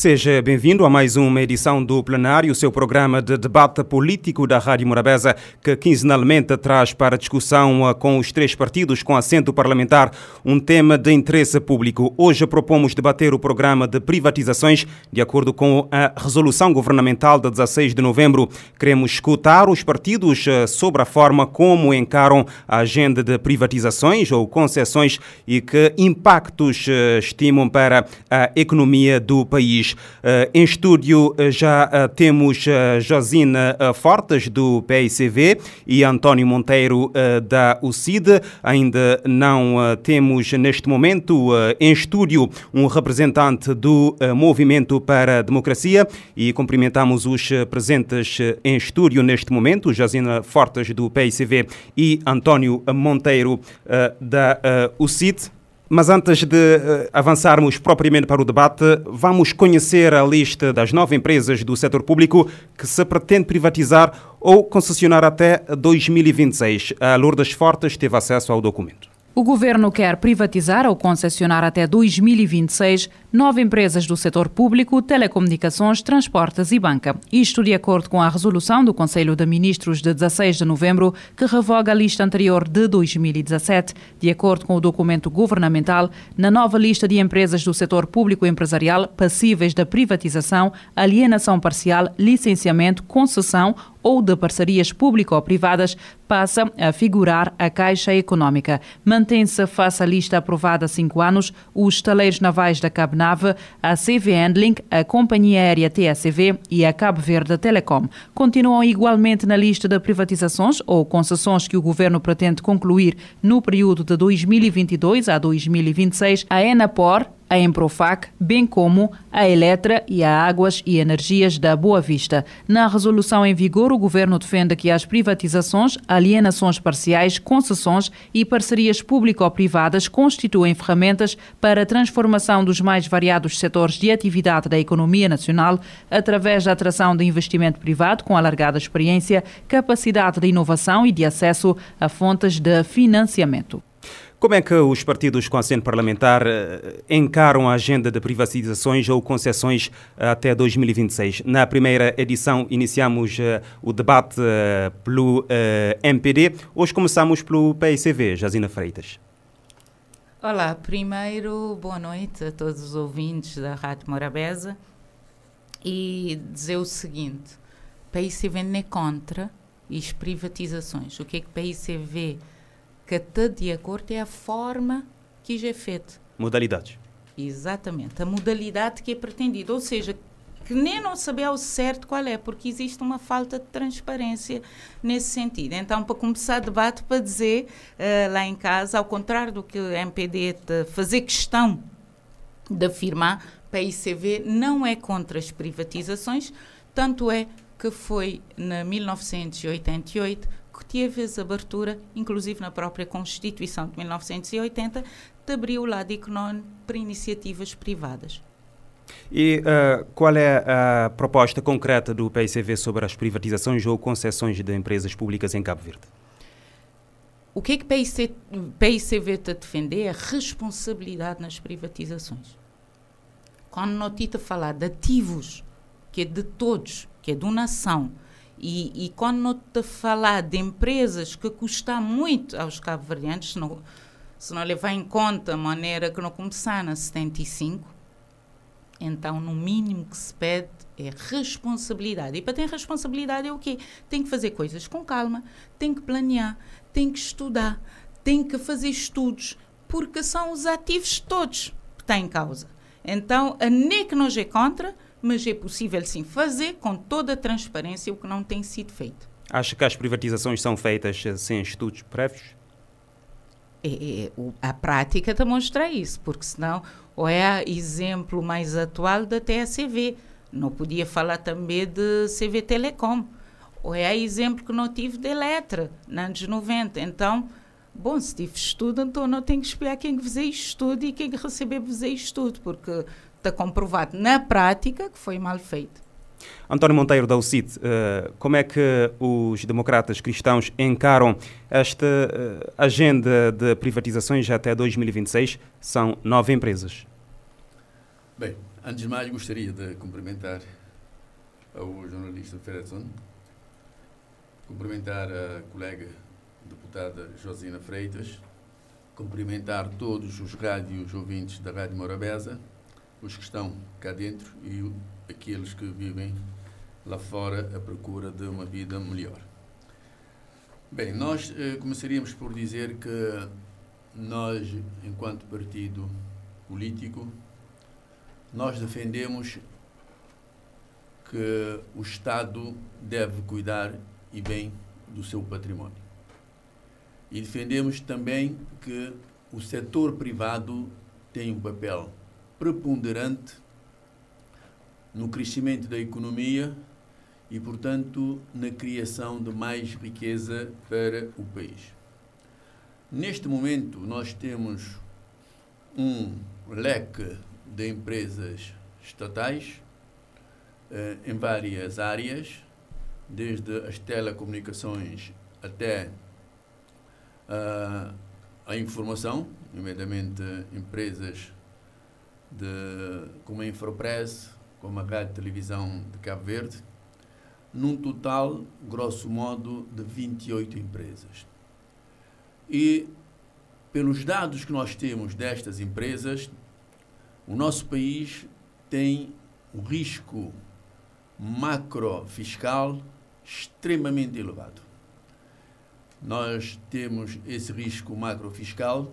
Seja bem-vindo a mais uma edição do Plenário, seu programa de debate político da Rádio Morabeza, que quinzenalmente traz para discussão ah, com os três partidos com assento parlamentar um tema de interesse público. Hoje propomos debater o programa de privatizações de acordo com a resolução governamental de 16 de novembro. Queremos escutar os partidos ah, sobre a forma como encaram a agenda de privatizações ou concessões e que impactos estimam para a economia do país. Uh, em estúdio uh, já uh, temos Josina Fortes, do PICV, e António Monteiro, da UCID. Ainda não temos, neste momento, em estúdio, um representante do Movimento para a Democracia e cumprimentamos os presentes em estúdio neste momento, Josina Fortes, do PICV, e António Monteiro, da UCID. Mas antes de uh, avançarmos propriamente para o debate, vamos conhecer a lista das nove empresas do setor público que se pretende privatizar ou concessionar até 2026. A Lourdes Fortes teve acesso ao documento. O governo quer privatizar ou concessionar até 2026 nove empresas do setor público, telecomunicações, transportes e banca. Isto de acordo com a resolução do Conselho de Ministros de 16 de novembro, que revoga a lista anterior de 2017. De acordo com o documento governamental, na nova lista de empresas do setor público empresarial passíveis de privatização, alienação parcial, licenciamento, concessão ou de parcerias público-privadas passa a figurar a Caixa Económica. Mantém-se, face à lista aprovada há cinco anos, os estaleiros navais da Cabo Nave, a CV Handling, a Companhia Aérea TSV e a Cabo Verde Telecom. Continuam igualmente na lista de privatizações ou concessões que o governo pretende concluir no período de 2022 a 2026 a Enapor, a Emprofac, bem como a Eletra e a Águas e Energias da Boa Vista. Na resolução em vigor, o governo defende que as privatizações, alienações parciais, concessões e parcerias público-privadas constituem ferramentas para a transformação dos mais variados setores de atividade da economia nacional através da atração de investimento privado com alargada experiência, capacidade de inovação e de acesso a fontes de financiamento. Como é que os partidos com assento parlamentar eh, encaram a agenda de privatizações ou concessões eh, até 2026? Na primeira edição iniciamos uh, o debate uh, pelo MPD. Hoje começamos pelo PICV, Jazina Freitas. Olá, primeiro boa noite a todos os ouvintes da Rádio Morabeza e dizer o seguinte: PICV não é contra as privatizações. O que é que PICV que está de acordo é a forma que já é feita. Modalidades. Exatamente, a modalidade que é pretendida, ou seja, que nem não saber ao certo qual é, porque existe uma falta de transparência nesse sentido. Então, para começar o debate, para dizer uh, lá em casa, ao contrário do que o MPD fazer questão de afirmar, para a ICV não é contra as privatizações, tanto é que foi na 1988 essa abertura, inclusive na própria Constituição de 1980, de abrir o lado económico para iniciativas privadas. E uh, qual é a proposta concreta do PICV sobre as privatizações ou concessões de empresas públicas em Cabo Verde? O que é que o PICV está a defender é a responsabilidade nas privatizações. Quando nós estamos a falar de ativos, que é de todos, que é de uma nação, e, e quando te falar de empresas que custam muito aos cabo-verdianos, se não, se não levar em conta a maneira que não começaram na 75, então no mínimo que se pede é responsabilidade. E para ter responsabilidade é o quê? Tem que fazer coisas com calma, tem que planear, tem que estudar, tem que fazer estudos, porque são os ativos todos que estão em causa. Então, a que nós é contra, mas é possível sim fazer com toda a transparência o que não tem sido feito. Acha que as privatizações são feitas eh, sem estudos prévios? É, é, a prática demonstra isso, porque senão, ou é exemplo mais atual da TSV, não podia falar também de CV Telecom, ou é exemplo que não tive de Eletra, nos anos 90. Então, bom, se tive estudo, então não tenho que esperar quem fizer estudo e quem receber fazer estudo, porque está comprovado na prática que foi mal feito. António Monteiro da UCIT, uh, como é que os democratas cristãos encaram esta uh, agenda de privatizações até 2026? São nove empresas. Bem, antes de mais, gostaria de cumprimentar ao jornalista Ferreson, cumprimentar a colega deputada Josina Freitas, cumprimentar todos os rádios ouvintes da Rádio Morabeza, os que estão cá dentro e aqueles que vivem lá fora à procura de uma vida melhor. Bem, nós eh, começaríamos por dizer que nós, enquanto partido político, nós defendemos que o Estado deve cuidar e bem do seu património. E defendemos também que o setor privado tem um papel preponderante no crescimento da economia e, portanto, na criação de mais riqueza para o país. Neste momento, nós temos um leque de empresas estatais eh, em várias áreas, desde as telecomunicações até uh, a informação, nomeadamente empresas de, como a Infopress, como a Rádio Televisão de Cabo Verde, num total, grosso modo, de 28 empresas. E, pelos dados que nós temos destas empresas, o nosso país tem um risco macrofiscal extremamente elevado. Nós temos esse risco macrofiscal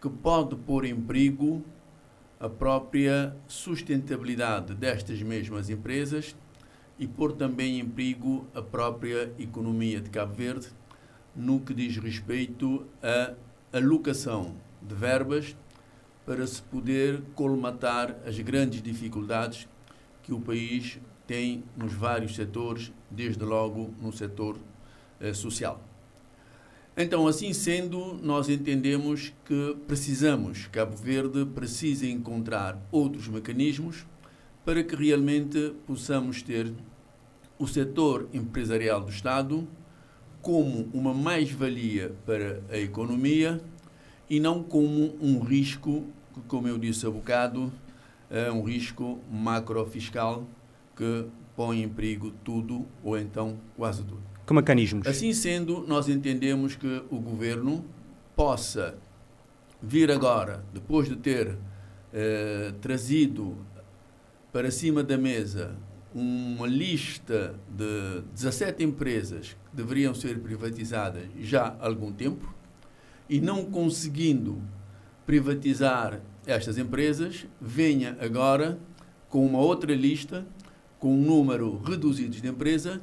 que pode pôr em perigo a própria sustentabilidade destas mesmas empresas e pôr também em perigo a própria economia de Cabo Verde no que diz respeito à alocação de verbas para se poder colmatar as grandes dificuldades que o país tem nos vários setores, desde logo no setor eh, social. Então, assim sendo, nós entendemos que precisamos, Cabo Verde precisa encontrar outros mecanismos para que realmente possamos ter o setor empresarial do Estado como uma mais-valia para a economia e não como um risco, que, como eu disse há bocado, é um risco macrofiscal que põe em perigo tudo ou então quase tudo. Que mecanismos? Assim sendo, nós entendemos que o governo possa vir agora, depois de ter eh, trazido para cima da mesa uma lista de 17 empresas que deveriam ser privatizadas já há algum tempo e não conseguindo privatizar estas empresas, venha agora com uma outra lista, com um número reduzido de empresas,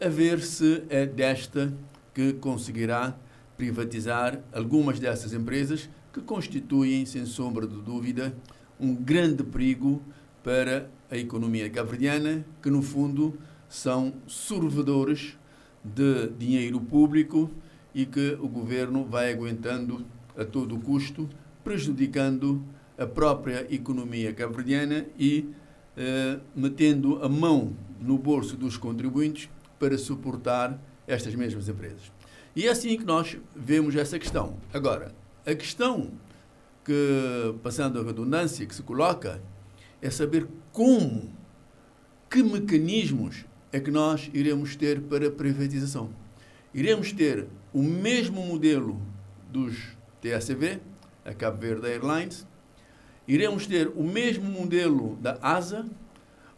a ver se é desta que conseguirá privatizar algumas dessas empresas que constituem, sem sombra de dúvida, um grande perigo para a economia cabo-verdiana, que no fundo são sorvedores de dinheiro público e que o governo vai aguentando a todo custo, prejudicando a própria economia cabo-verdiana e eh, metendo a mão no bolso dos contribuintes para suportar estas mesmas empresas. E é assim que nós vemos essa questão. Agora, a questão que, passando a redundância, que se coloca é saber como, que mecanismos é que nós iremos ter para a privatização. Iremos ter o mesmo modelo dos TACV, a Cabo Verde Airlines, iremos ter o mesmo modelo da ASA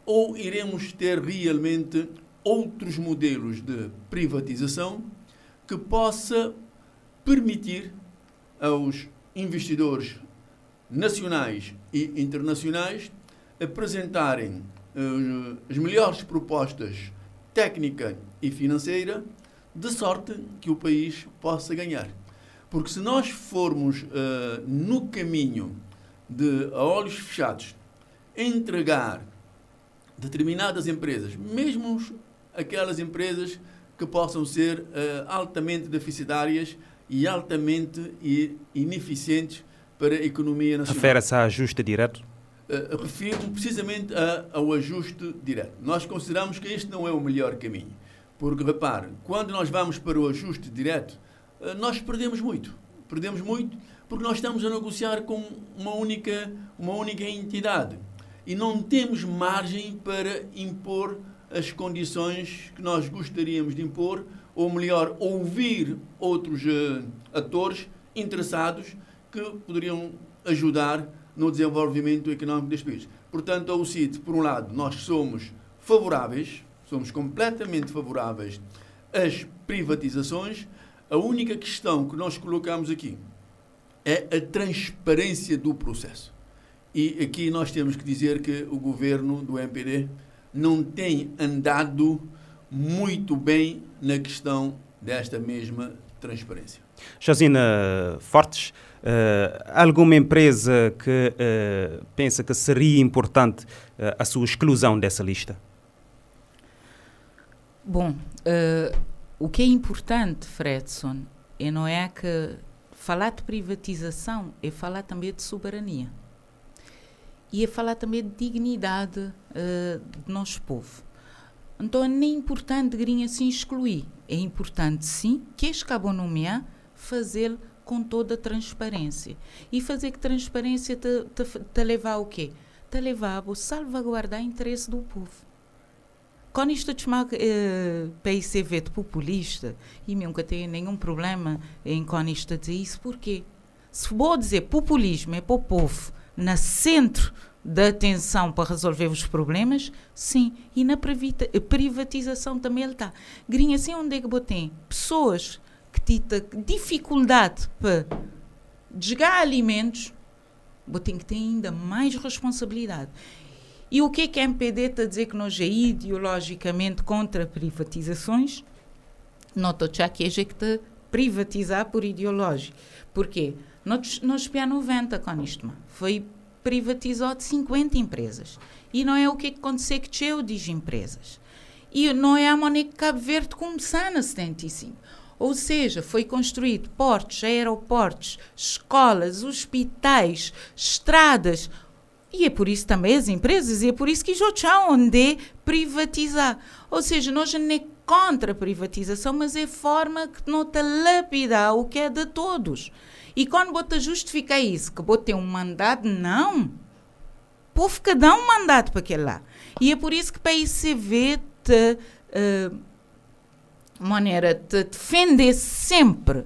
ou iremos ter realmente outros modelos de privatização que possa permitir aos investidores nacionais e internacionais apresentarem uh, as melhores propostas técnica e financeira, de sorte que o país possa ganhar. Porque se nós formos uh, no caminho de, a olhos fechados, entregar determinadas empresas, mesmo aquelas empresas que possam ser uh, altamente deficitárias e altamente ineficientes para a economia nacional. Refere-se a ajuste direto? uh, refiro precisamente a, ao ajuste direto. Nós consideramos que este não é o melhor caminho. Porque, repare, quando nós vamos para o ajuste direto, uh, nós perdemos muito. Perdemos muito porque nós estamos a negociar com uma única, uma única entidade. e não temos margem para impor as condições que nós gostaríamos de impor, ou melhor, ouvir outros uh, atores interessados que poderiam ajudar no desenvolvimento económico deste país. Portanto, ao CIT, por um lado, nós somos favoráveis, somos completamente favoráveis às privatizações. A única questão que nós colocamos aqui é a transparência do processo. E aqui nós temos que dizer que o governo do MPD não tem andado muito bem na questão desta mesma transparência. Josina Fortes, uh, alguma empresa que uh, pensa que seria importante uh, a sua exclusão dessa lista? Bom, o que é importante, Fredson, é não é que falar de privatização é falar também de soberania e a falar também de dignidade uh, do nosso povo. Então é importante grinha assim excluir, é importante sim que este cabo fazer com toda a transparência. E fazer que transparência te, te, te levar ao quê? Te levar a salvaguardar o interesse do povo. Quando isto te eh, PICV de populista, e nunca tenho nenhum problema em quando isto dizer isso, porque se vou dizer populismo é para o povo, na centro da atenção para resolver os problemas, sim. E na privatização também ele está. Grinha, assim onde é que botei? Pessoas que têm dificuldade para desgar alimentos, botei que têm ainda mais responsabilidade. E o que é que a MPD está a dizer que nós é ideologicamente contra privatizações? Estou já que é que está privatizar por ideológico. Porquê? Nós, nós PA 90 com isto, foi privatizou de 50 empresas. E não é o que aconteceu que eu diz empresas. E não é a Monique Cabo Verde começar na 75. Ou seja, foi construído portos, aeroportos, escolas, hospitais, estradas. E é por isso também as empresas, e é por isso que já tchau onde privatizar. Ou seja, nós não é contra a privatização, mas é forma que não te lapidar o que é de todos. E quando bota justificar isso, que bota um mandato, não. O povo que dá um mandato para aquele lá. E é por isso que para a ICV te, uh, maneira de defender sempre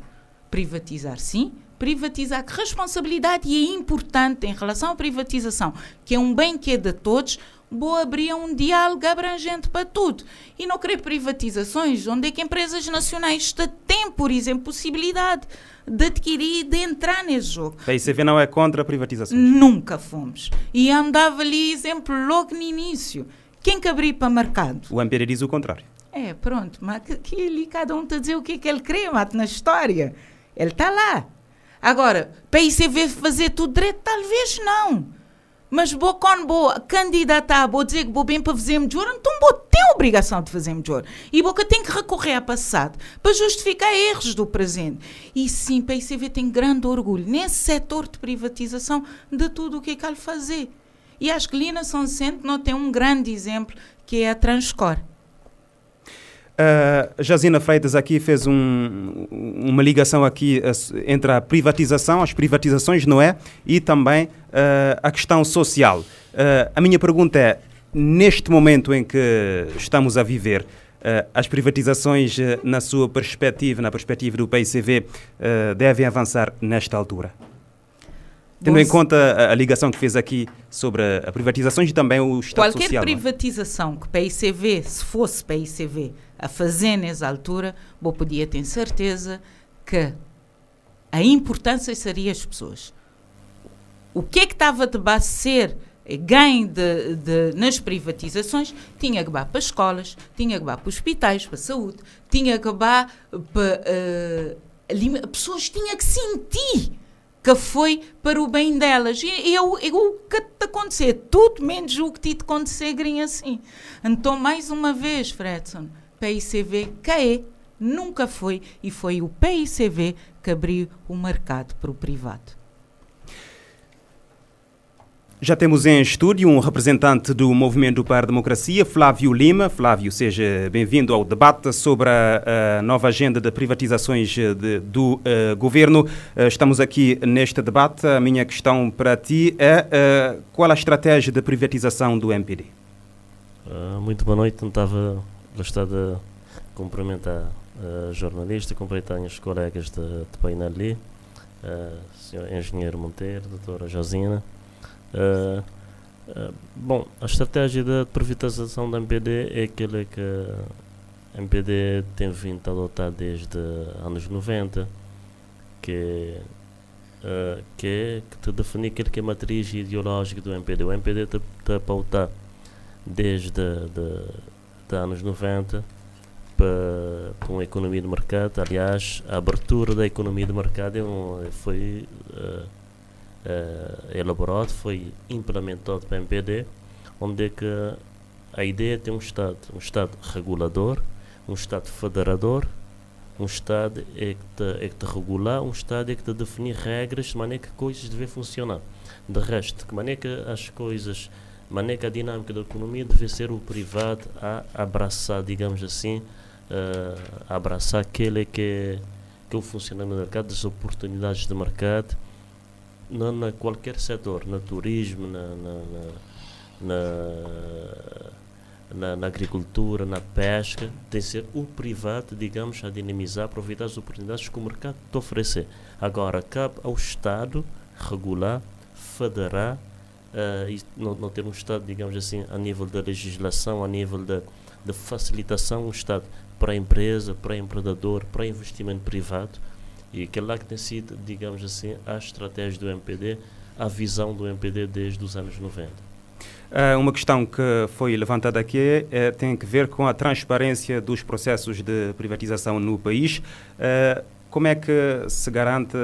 privatizar, sim, privatizar, que responsabilidade e é importante em relação à privatização, que é um bem que é de todos, vou abrir um diálogo abrangente para tudo. E não querer privatizações onde é que empresas nacionais têm, por exemplo, possibilidade de adquirir e de entrar nesse jogo. A ICV não é contra a privatização? Nunca fomos. E andava ali exemplo logo no início. Quem que abrir para o mercado? O MPD diz o contrário. É, pronto. Mas que, que ali cada um está a dizer o que é que ele crê, mate, na história. Ele está lá. Agora, para a ICV fazer tudo direito, talvez não. Mas vou quando vou candidatar, vou dizer que vou bem para fazer melhor, então vou ter a obrigação de fazer melhor. E vou que tem que recorrer ao passado para justificar erros do presente. E sim, a ICV tem grande orgulho nesse setor de privatização de tudo o que é que ele fazer. E acho que Lina São Vicente não tem um grande exemplo que é a Transcor. Uh, Jazina Freitas aqui fez um, uma ligação aqui uh, entre a privatização, as privatizações, não é? E também uh, a questão social. a minha pergunta é, neste momento em que estamos a viver, as privatizações, na sua perspectiva, na perspectiva do PICV, devem avançar nesta altura? Tendo em conta a, a, ligação que fez aqui sobre a, a privatizações e também o Estado Qualquer social. Qualquer é? privatização é? que PICV, se fosse PICV, a fazer nessa altura, eu podia ter certeza que a importância seria as pessoas. O que é que estava de ser ganho de, de, nas privatizações tinha que ir para escolas, tinha que ir para hospitais, para saúde, tinha que ir para uh, pessoas tinham que sentir que foi para o bem delas. E eu, eu, o que te acontecer, tudo menos o que te acontecer, assim. Então, mais uma vez, Fredson, PICV CAE nunca foi e foi o PICV que abriu o mercado para o privado. Já temos em estúdio um representante do Movimento para a Democracia, Flávio Lima. Flávio, seja bem-vindo ao debate sobre a, a, nova agenda de privatizações de, do uh, governo. Uh, estamos aqui neste debate. A minha questão para ti é uh, qual a estratégia de privatização do MPD? muito boa noite. Estava gostar de cumprimentar a jornalista, cumprimentar os colegas de, de painel ali, senhor engenheiro Monteiro, doutora Josina. Bom, a estratégia da privatização da MPD é aquela que a MPD tem vindo a adotar desde anos 90, que, uh, que é que te definir aquilo que é a matriz ideológica do MPD. O MPD está a pautar desde de, de anos 90 para, para uma economia de mercado. Aliás, a abertura da economia de mercado é um, foi uh, uh, elaborado, foi implementado pela MPD, onde é que a ideia é ter um Estado, um Estado regulador, um Estado federador, um Estado é que te, é que te regular, um Estado é que te definir regras de maneira que coisas devem funcionar. De resto, de maneira que as coisas, maneira que a dinâmica da economia deve ser o privado a abraçar, digamos assim, uh, abraçar aquele que, que é o funcionamento do mercado, das oportunidades de mercado, na, na qualquer setor, no turismo, na, na, na, na, agricultura, na pesca, tem que ser o privado, digamos, a dinamizar, aproveitar as oportunidades que o mercado te oferecer. Agora, cabe ao Estado regular, federar, uh, e não, não ter um Estado, digamos assim, a nível da legislação, a nível da, da facilitação, um Estado para a empresa, para o empreendedor, para investimento privado, e aquele lá que tem sido, digamos assim, a estratégia do MPD, a visão do MPD desde os anos 90. Uh, uma questão que foi levantada aqui é, tem a ver com a transparência dos processos de privatização no país. Uh, como é que se garante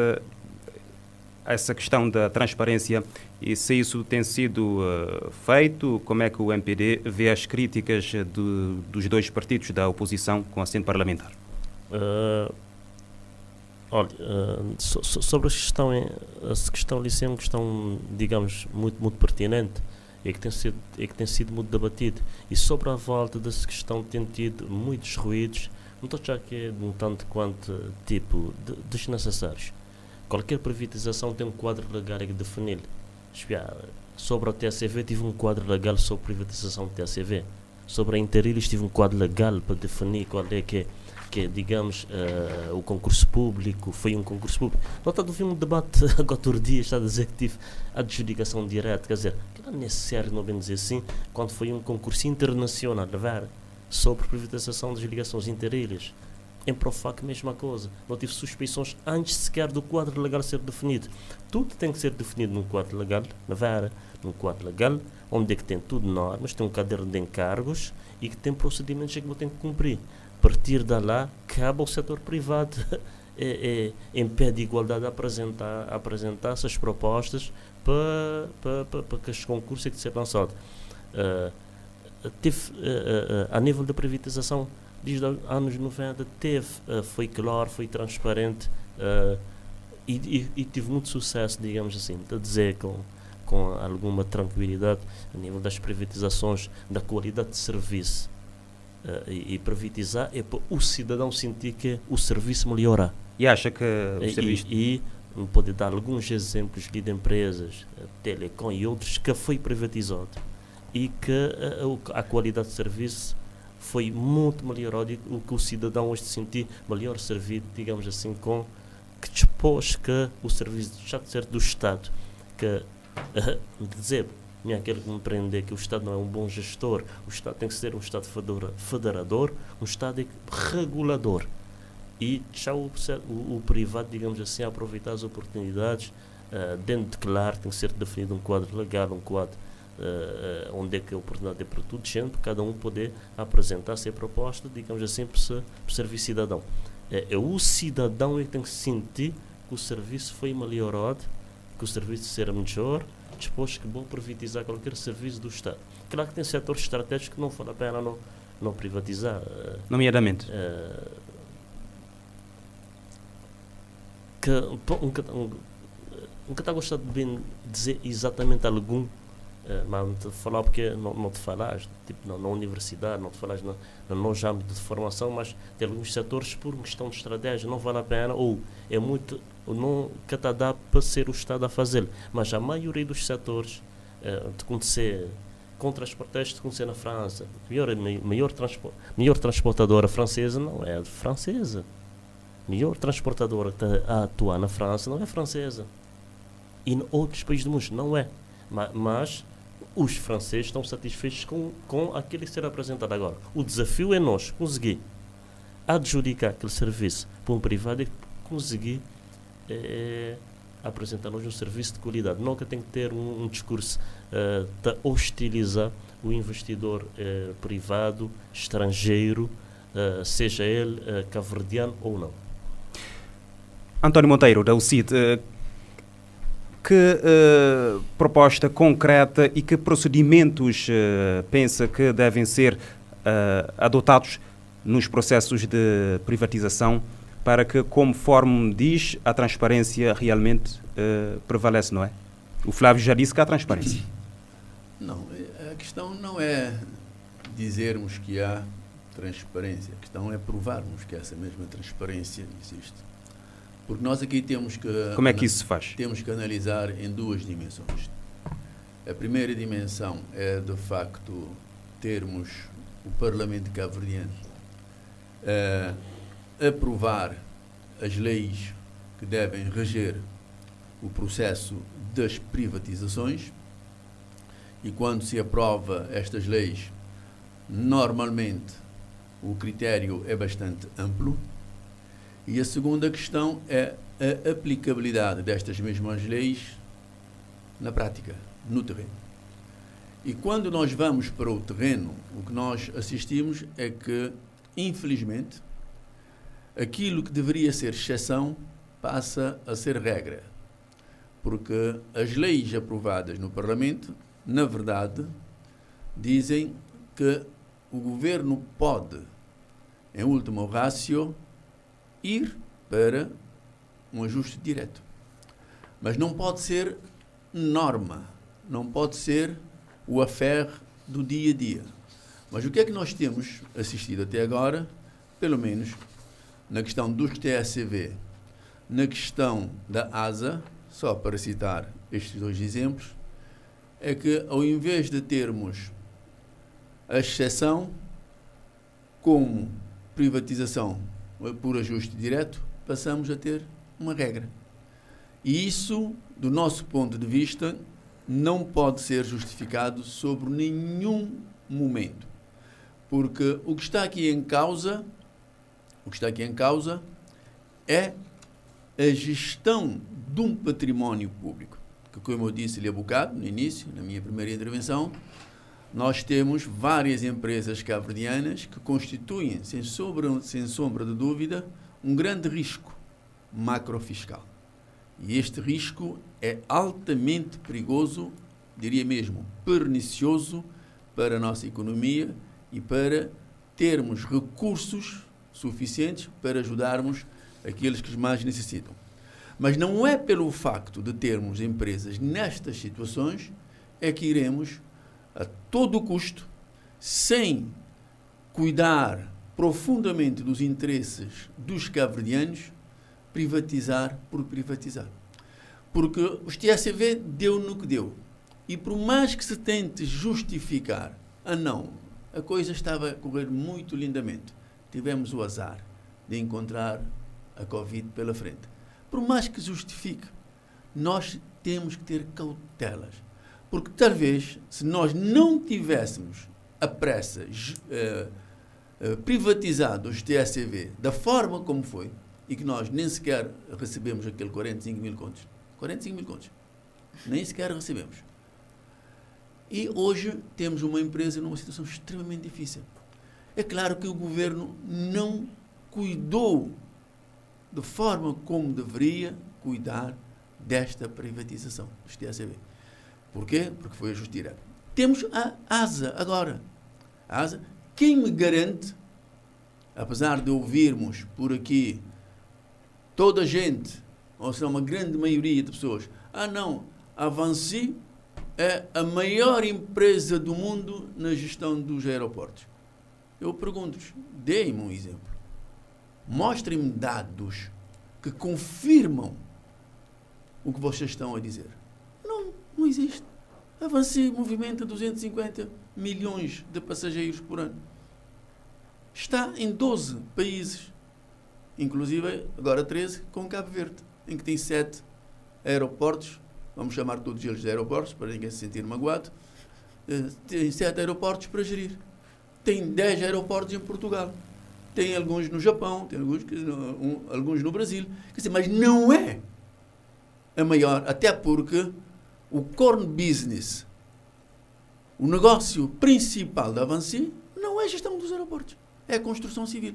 essa questão da transparência e se isso tem sido uh, feito? Como é que o MPD vê as críticas do, dos dois partidos da oposição com assento parlamentar? Uh, Olha, uh, so, so, sobre a questão, essa questão ali é uma questão, digamos, muito, muito pertinente e que tem sido, é que tem sido muito debatido. E sobre a volta dessa questão tem tido muitos ruídos, não estou já que é de um tanto quanto tipo de, desnecessários. Qualquer privatização tem um quadro legal que definir. Sobre a TCV tive um quadro legal sobre privatização da TCV. Sobre a Interilis tive um quadro legal para definir qual é que é que digamos, uh, o concurso público foi um concurso público. Estamos a um debate agora outro dia, está a dizer que tive adjudicação direta, quer dizer, que não é necessário, não bem dizer assim, quando foi um concurso internacional, ver, sobre privatização das ligações interilhas. Em Profac, mesma coisa. Não tive suspeições antes sequer do quadro legal ser definido. Tudo tem que ser definido num quadro legal, na vera, num quadro legal, onde é que tem tudo normas, tem um caderno de encargos e que tem procedimentos que eu tenho que cumprir partir de lá, cabe ao setor privado é, é, em pé de igualdade apresentar, apresentar essas propostas para, para, para, para que os concursos é que ser. Uh, uh, uh, a nível da privatização, desde os anos 90, teve, foi claro, foi transparente e, e, e, tive muito sucesso, digamos assim, de dizer com, com alguma tranquilidade a nível das privatizações, da qualidade de serviço uh, e, e privatizar é para o cidadão sentir que o serviço melhora. E acha que o e, serviço... E, e pode dar alguns exemplos de empresas, uh, telecom e outros, que foi privatizado e que uh, a qualidade de serviço foi muito melhorada e o que o cidadão hoje se sentir melhor servido, digamos assim, com que dispôs que o serviço deixar de ser do Estado, que uh, dizer minha quero compreender que o Estado não é um bom gestor, o Estado tem que ser um Estado federador, um Estado regulador. E deixar o, o, o privado, digamos assim, aproveitar as oportunidades, uh, dentro de claro, tem que ser definido um quadro legal, um quadro uh, onde é que a oportunidade é para tudo, para cada um poder apresentar a sua proposta, digamos assim, para, ser, para servir cidadão. É, é o cidadão é que tem que sentir que o serviço foi melhorado, que o serviço será melhor, disposto que vão privatizar qualquer serviço do Estado. Claro que tem setores estratégicos que não vale a pena não, não privatizar. Nomeadamente? Uh, que um, um, um, um que está gostado de bem dizer exatamente algum mas não te falar porque não, não te falas, tipo, na, na universidade, não te falas no, no nosso de formação, mas tem alguns setores por questão de estratégia, não vale a pena, ou é muito, não cada dá para ser o Estado a fazer. Mas a maioria dos setores, uh, de conhecer com transportes de conhecer na França, melhor, melhor, transpo, melhor transportadora francesa não é francesa. Melhor transportadora que a atuar na França não é francesa. E em outros países do mundo não é. Mas, mas os franceses estão satisfeitos com, com aquilo que será apresentado agora. O desafio é nós conseguir adjudicar aquele serviço para um privado e conseguir é, apresentar-nos um serviço de qualidade. Nunca tem que ter um, um discurso uh, de hostilizar o investidor uh, privado, estrangeiro, uh, seja ele uh, caverdiano ou não. António Monteiro, da UCID, que uh, proposta concreta e que procedimentos uh, pensa que devem ser uh, adotados nos processos de privatização para que, conforme diz, a transparência realmente prevalece, não é? O Flávio já disse que há transparência. Não, a questão não é dizermos que há transparência, a questão é provarmos que essa mesma transparência existe. Porque nós aqui temos que. Como é que isso se faz? Temos que analisar em duas dimensões. A primeira dimensão é, de facto, termos o Parlamento cabo-verdiano uh, aprovar as leis que devem reger o processo das privatizações. E quando se aprova estas leis, normalmente o critério é bastante amplo e a segunda questão é a aplicabilidade destas mesmas leis na prática, no terreno. E quando nós vamos para o terreno, o que nós assistimos é que, infelizmente, aquilo que deveria ser exceção passa a ser regra. Porque as leis aprovadas no Parlamento, na verdade, dizem que o governo pode, em último ratio, ir para um ajuste direto. Mas não pode ser norma, não pode ser o affair do dia a dia. Mas o que é que nós temos assistido até agora, pelo menos na questão dos TSV, na questão da ASA, só para citar estes dois exemplos, é que ao invés de termos a exceção como privatização por ajuste direto, passamos a ter uma regra. E isso, do nosso ponto de vista, não pode ser justificado sobre nenhum momento. Porque o que está aqui em causa, o que está aqui em causa é a gestão de um património público. Que, como eu disse-lhe há bocado, no início, na minha primeira intervenção, nós temos várias empresas cabo-verdianas que constituem, sem sombra, sem sombra de dúvida, um grande risco macrofiscal. E este risco é altamente perigoso, diria mesmo pernicioso, para a nossa economia e para termos recursos suficientes para ajudarmos aqueles que mais necessitam. Mas não é pelo facto de termos empresas nestas situações é que iremos todo custo, sem cuidar profundamente dos interesses dos cabo-verdianos, privatizar por privatizar. Porque o TSV deu no que deu. E por mais que se tente justificar, ah não, a coisa estava a correr muito lindamente. Tivemos o azar de encontrar a Covid pela frente. Por mais que justifique, nós temos que ter cautelas porque talvez, se nós não tivéssemos a pressa uh, uh, privatizado os TSV da forma como foi, e que nós nem sequer recebemos aquele 45 mil contos. 45 mil contos. Nem sequer recebemos. E hoje temos uma empresa numa situação extremamente difícil. É claro que o governo não cuidou de forma como deveria cuidar desta privatização dos TSV. Porquê? Porque foi ajuste direto. Temos a ASA agora. A ASA, quem me garante, apesar de ouvirmos por aqui toda a gente, ou seja, uma grande maioria de pessoas, ah não, a Avanci é a maior empresa do mundo na gestão dos aeroportos. Eu pergunto-vos, deem-me um exemplo. Mostrem-me dados que confirmam o que vocês estão a dizer. Não, existe. Avancei movimenta 250 milhões de passageiros por ano. Está em 12 países, inclusive agora 13 com Cabo Verde, em que tem 7 aeroportos, vamos chamar todos eles de aeroportos, para ninguém se sentir magoado, eh, tem 7 aeroportos para gerir. Tem 10 aeroportos em Portugal. Tem alguns no Japão, tem alguns, alguns no Brasil. Quer dizer, mas não é a maior, até porque o core business, o negócio principal da Avanci, não é a gestão dos aeroportos, é a construção civil.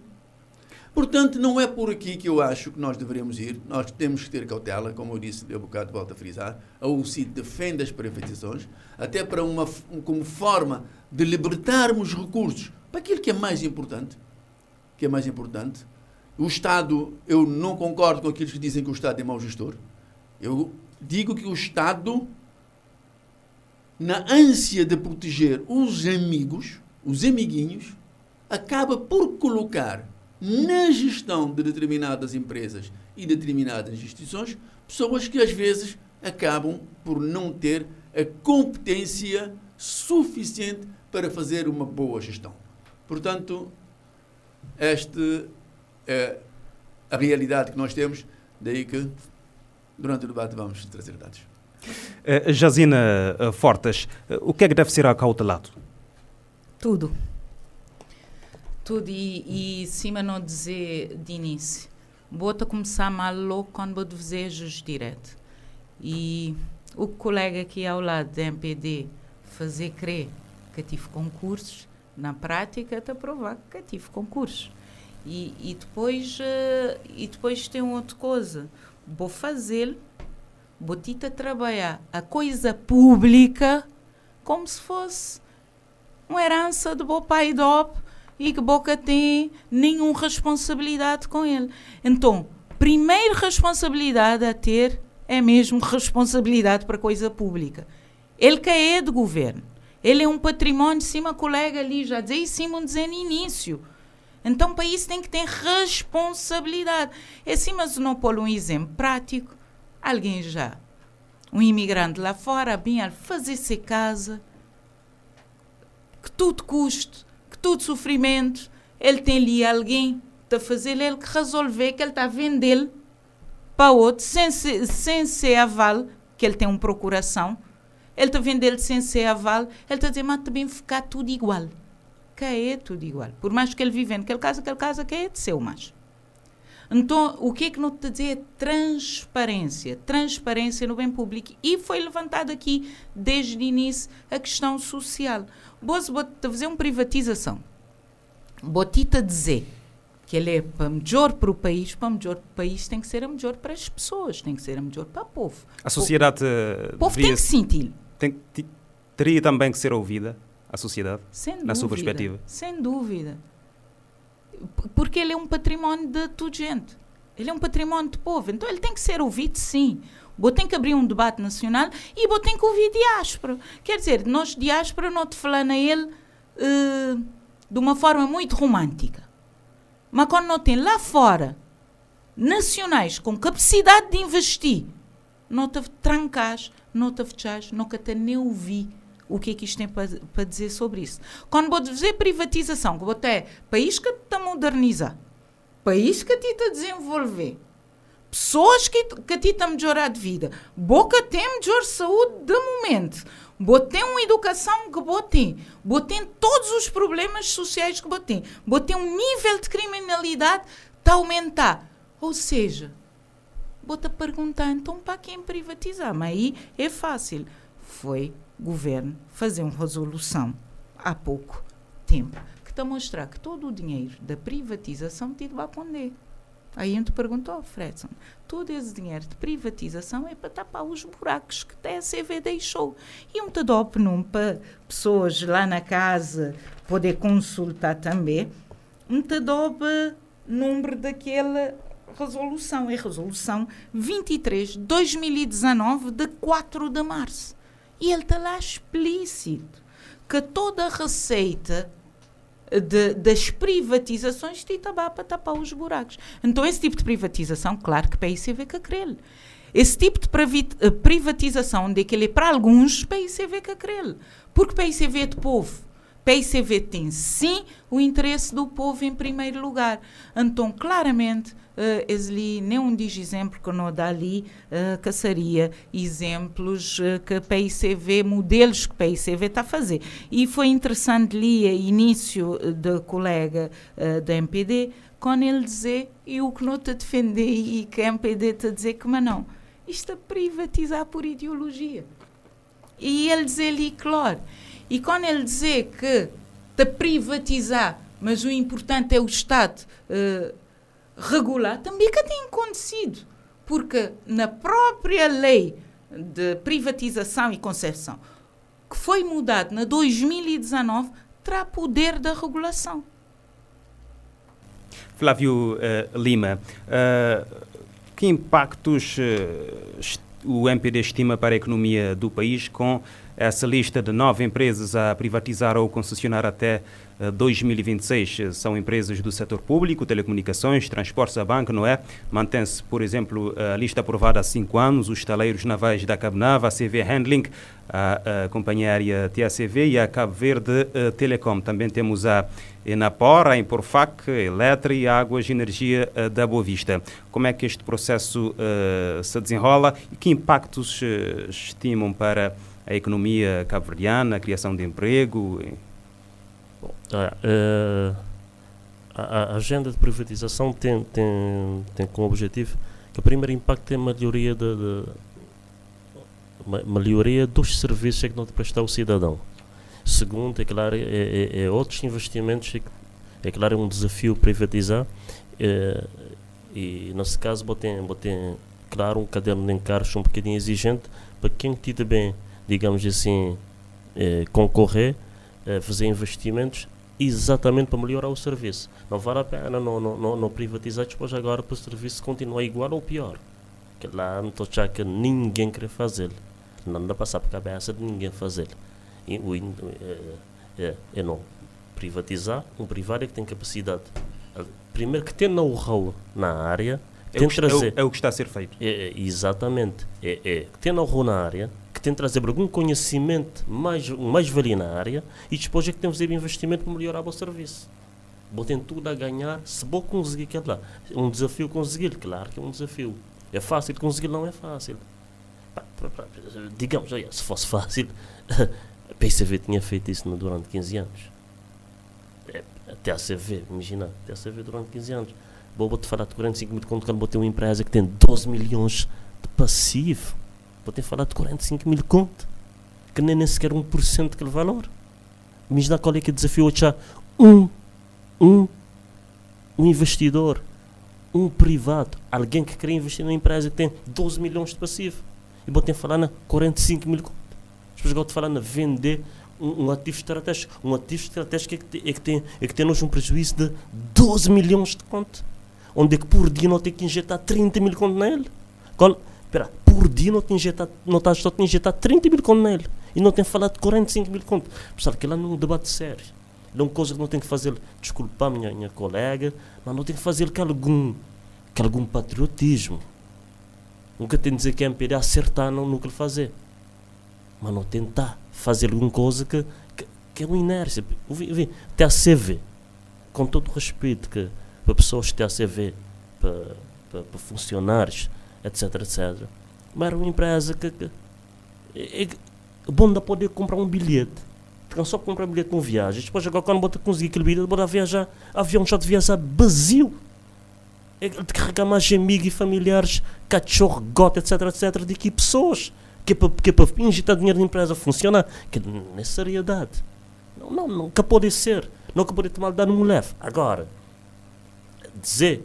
Portanto, não é por aqui que eu acho que nós deveremos ir. Nós temos que ter cautela, como eu disse de um bocado, volto a frisar. A UCI defende as privatizações, até para uma, como forma de libertarmos recursos para aquilo que é mais importante. Que é mais importante. O Estado, eu não concordo com aqueles que dizem que o Estado é mau gestor. Eu digo que o Estado na ânsia de proteger os amigos, os amiguinhos, acaba por colocar na gestão de determinadas empresas e determinadas instituições pessoas que às vezes acabam por não ter a competência suficiente para fazer uma boa gestão. Portanto, esta é a realidade que nós temos, daí que durante o debate vamos trazer dados. Uh, Jazina uh, Fortes, uh, o que é que deve ser acautelado? Tudo. Tudo. E, e cima não dizer de início. Bota começar mal logo quando vou desejos direto. E o colega aqui ao lado da MPD fazer crer que tive concursos, na prática, está provar que tive concursos. E, e, depois, e depois tem outra coisa. Vou fazer botita trabalhar a coisa pública como se fosse uma herança de bom pai e dop e que boca tem nenhuma responsabilidade com ele. Então, primeira responsabilidade a ter é mesmo responsabilidade para coisa pública. Ele que é de governo. Ele é um património, de cima colega ali já dizia, e cima dizer no início. Então, para isso tem que ter responsabilidade. É assim, mas não pôr um exemplo prático alguém já, um imigrante lá fora, bem fazer-se casa, que tudo custe, que tudo sofrimento, ele tem ali alguém a fazer ele que resolver que ele está a vender para outro, sem ser, sem ser aval, que ele tem uma procuração, ele está a vender sem ser aval, ele está a dizer, mas também ficar tudo igual. Que é tudo igual. Por mais que ele vive naquele casa, aquele casa que é de seu mais. Então, o que é que não te dizer? Transparência. Transparência no bem público. E foi levantado aqui, desde o início, a questão social. Boas, vou fazer uma privatização. Botita dizer que ele é para melhor para o país, para melhor para o país tem que ser a melhor para as pessoas, tem que ser a melhor para o povo. A sociedade. O povo tem que sentir. Tem, teria também que ser ouvida, a sociedade, Sem na dúvida, sua perspectiva. Sem dúvida porque ele é um património de toda gente. Ele é um património de povo. Então ele tem que ser ouvido, sim. Vou tem que abrir um debate nacional e vou tem que ouvir diáspora. Quer dizer, nós diáspora não te falando a ele uh, de uma forma muito romântica. Mas quando não tem lá fora nacionais com capacidade de investir, não te trancas, não te fechas, nunca te nem ouvir o que é que isto tem para, para dizer sobre isso. Quando vou dizer privatização, que ter país que está a modernizar, país que está a desenvolver, pessoas que, que estão a melhorar de vida, boca tem melhor saúde de momento, botei uma educação que botei, botei todos os problemas sociais que botei, botei um nível de criminalidade a aumentar. Ou seja, vou-te perguntar então para quem privatizar, mas aí é fácil. Foi governo fazer uma resolução há pouco tempo que está a mostrar que todo o dinheiro da privatização tido a ponder. Aí a gente perguntou, Fredson, todo esse dinheiro de privatização é para tapar os buracos que a CV deixou. E um TADOP não para pessoas lá na casa poder consultar também, um TADOP número daquela resolução, é resolução 23 2019 de 4 de março. E ele está lá explícito que toda a receita de, das privatizações de Itabá para tapar os buracos. Então, esse tipo de privatização, claro que para a ICV que querer. Esse tipo de eh, privatização, onde é que ele é para alguns, para a ICV que querer. Porque para a ICV é de povo. PICV tem sim o interesse do povo em primeiro lugar. Então, claramente, uh, Esli nenhum diz exemplo que não dá ali, uh, que seria exemplos uh, que PICV, modelos que PICV está a fazer. E foi interessante ali, a início da colega uh, da MPD, quando ele dizer, e o que não te defender e que a MPD está a dizer que, mas não, isto é privatizar por ideologia. E ele dizer ali, claro, e quando ele dizer que te privatizar, mas o importante é o Estado uh, regular, também que tem acontecido. Porque na própria lei de privatização e concessão, que foi mudado na 2019, terá poder da regulação. Flávio uh, Lima, uh, que impactos o MPD estima para a economia do país com essa lista de nove empresas a privatizar ou concessionar até 2026 eh, são empresas do setor público, telecomunicações, transportes, a banca, não é? Mantém-se, por exemplo, a lista aprovada há cinco anos, os estaleiros navais da Cabnava, a CV Handling, a, a companhia aérea TACV e a Cabo Verde a eh, Telecom. Também temos a Enapor, a Imporfac, e a Águas e Energia eh, da Boa Vista. Como é que este processo se desenrola e que impactos estimam para a economia cabo-verdiana, a criação de emprego? Bom, uh, a, a, agenda de privatização tem, tem, tem como objetivo que o primeiro impacto é a melhoria, de, de melhoria dos serviços que não presta ao cidadão. Segundo, é claro, é, é, é outros investimentos, é, é claro, é um desafio privatizar. É, e nesse caso, botem, botem, claro, um caderno de encargos um bocadinho exigente para quem tiver bem digamos assim, eh, concorrer, fazer investimentos exatamente para melhorar o serviço. Não vale a pena não, não, não, não privatizar depois agora para o serviço continuar igual ou pior. Que lá não estou já que ninguém quer fazer. Não dá passar por cabeça de ninguém fazer. E, o, é, é, é não privatizar, um privado é que tem capacidade. Primeiro que tem know-how na área, é o, que, é, o, é o que está a ser feito. É, é exatamente. É, é, tem know-how na área, tem trazer algum conhecimento mais, mais valia na área e depois é que temos de fazer investimento para melhorar o serviço. Vou ter tudo a ganhar se vou conseguir aquilo lá. Um desafio conseguir, claro que é um desafio. É fácil conseguir, não é fácil. Digamos, olha, se fosse fácil, a PCV tinha feito isso durante 15 anos. É, até a CV, imagina, até a CV durante 15 anos. Vou-te falar de 45 mil quando vou ter uma empresa que tem 12 milhões de passivo. Vou ter falado de 45 mil conto, que nem, nem sequer 1% daquele valor. Imagina qual é que é o desafio já um, um, um investidor, um privado, alguém que quer investir numa empresa que tem 12 milhões de passivo. E vou ter falar na 45 mil conto. As pessoas de falar na vender um, um, ativo estratégico. Um ativo estratégico é que, tem, é que tem, é que tem um prejuízo de 12 milhões de conto. Onde é que por dia não tem que injetar 30 mil conto nele. Qual, Espera, por dia não te injetar, não estás só te injetar 30 mil conto nele. E não tem falado de 45 mil conto. Pessoal, que lá não é um debate sério. É uma coisa que não tem que fazer, desculpa minha, minha colega, mas não tem que fazer que algum, que algum patriotismo. Nunca tem que dizer que a MPD acertar no, no que ele fazer. Mas não tentar fazer alguma coisa que, que, que é uma inércia. Vi, até a CV, com todo o respeito que para pessoas que têm a CV, para, para, para funcionários, etc, etc. Mas uma empresa que, que é, é bom da poder comprar um bilhete. Ficam só comprar bilhete com viagem. Depois agora quando bota conseguir aquele bilhete, bota viajar, avião já de viajar vazio. É de carregar mais amigos e familiares, cachorro, gota, etc, etc, de que pessoas que é para, que é para injetar dinheiro na empresa funcionar. Que não é seriedade. Não, não, nunca pode ser. Nunca pode tomar dano no leve. Agora, dizer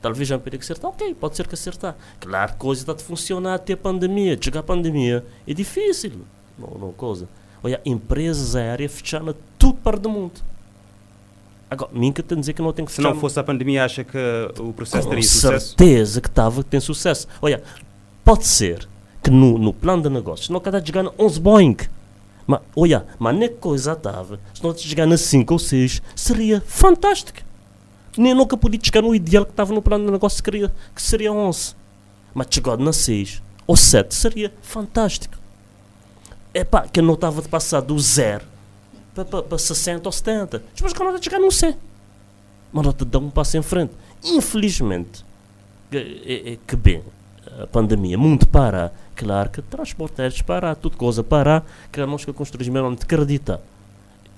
Talvez já que acertar. Ok, pode ser que acertar. Claro, coisa está a funcionar até a pandemia. Chegar a pandemia é difícil. Não, não coisa. Olha, empresas aéreas fecharam tudo para o mundo. Agora, nunca tem a dizer que não tem que fechar. Se não fosse a pandemia, acha que o processo Com teria sucesso? certeza que estava, que tem sucesso. Olha, pode ser que que no, no plano de negócios não cada chegar 11 Boeing. Mas, olha, mas nem coisa estava. Se não chegar na 5 ou 6, seria fantástico. Nem nunca podia chegar no ideal que estava no plano de negócio que, seria, que seria 11. Mas chegado na 6 ou 7 seria fantástico. É pá, que não estava de passar do 0 para 60 ou 70. Depois que não chegar no 100. Mas não te dá um passo em frente. Infelizmente, que, é, é, que bem, a pandemia, muito para, claro que transporte aéreo para, tudo coisa para, que nós que construímos mesmo de acreditar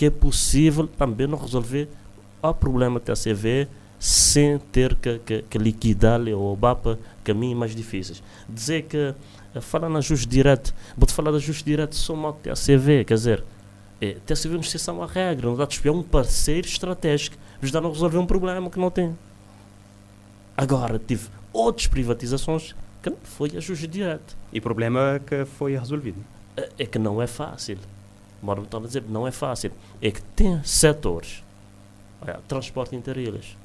que é possível também não resolver o problema da CV sem ter que, que, que liquidar ou BAPA caminhos mais difíceis. Dizer que, eh, falar na justo direto, vou-te falar da justo direto só mal da CV, quer dizer, é, TCV não exceção à regra, não dá de um parceiro estratégico, nos dá a resolver um problema que não tem. Agora, tive outras privatizações que não foi a justo direto. E o problema que foi resolvido? É, é que não é fácil. Moro a dizer, não é fácil. É que tem setores. Olha, transporte interilhas.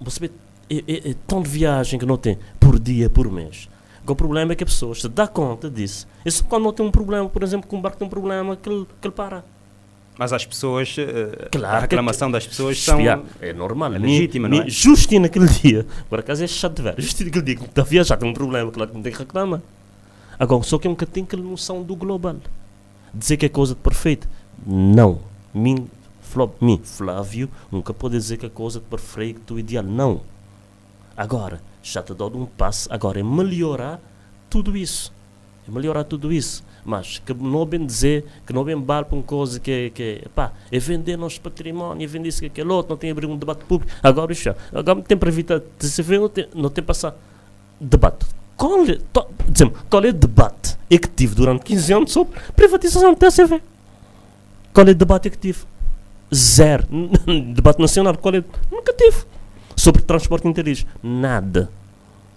Você vê, é, é, é, tão de viagem que não tem por dia, por mês. O problema é que a pessoa se dá conta disso. Isso quando não tem um problema, por exemplo, que um barco tem um problema que ele, que ele para. Mas as pessoas, uh, claro, a reclamação que, das pessoas são é normal, é legítima, não é? Justo naquele dia, por acaso é chato de ver, justo naquele dia que está a viajar tem um problema, claro que não tem que reclamar. Agora, só que é um bocadinho aquela noção do global. Dizer que é coisa de perfeito, não. Mim, mim, Flávio, nunca pode dizer que é coisa de perfeito, ideal, não. Agora, já te dou um passo, agora é melhorar tudo isso. É melhorar tudo isso. Mas que não bem dizer, que não bem vale para uma coisa que, que pá, é vender nosso património, é vender isso, aquele outro, não tem a abrir um debate público. Agora, isso, agora tem para evitar, se vê, não tem, não tem passar debate. Qual é, to, dizemos, qual é o debate é que tive durante 15 anos sobre privatização do TCV? Qual é o debate que tive? Zero. debate nacional, qual é? Nunca tive. Sobre transporte interilhos, nada.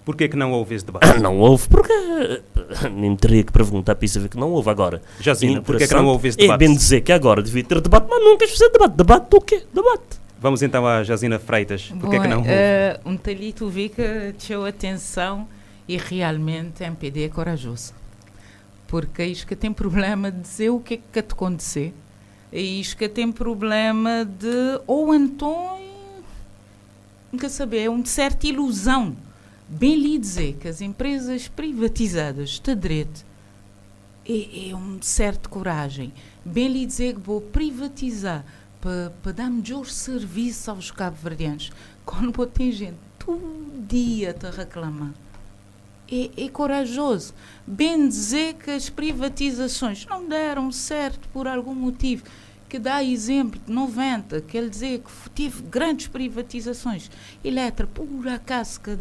Porquê que não houve esse debate? Ah, não houve, porque nem teria que perguntar para isso ver que não houve agora. Jazina, porquê que não houve esse debate? É bem dizer que agora devia ter debate, mas nunca fazer debate. Debate do quê? Debate. Vamos então à Jazina Freitas. Porquê que não houve? Uh, um talito vi que deu atenção e realmente a MPD é corajoso. Porque é isto que tem problema de dizer o que é que te acontecer. É isto que tem problema de ou então nunca saber, é uma certa ilusão bem lhe dizer que as empresas privatizadas de direito é, é um certo coragem. Bem lhe dizer que vou privatizar para pa dar melhor serviço aos cabo-verdianos. Quando tem gente todo dia te reclamar. É, é corajoso. Bem dizer que as privatizações não deram certo por algum motivo que dá exemplo de 90, quer dizer que tive grandes privatizações. Eletra, por acaso que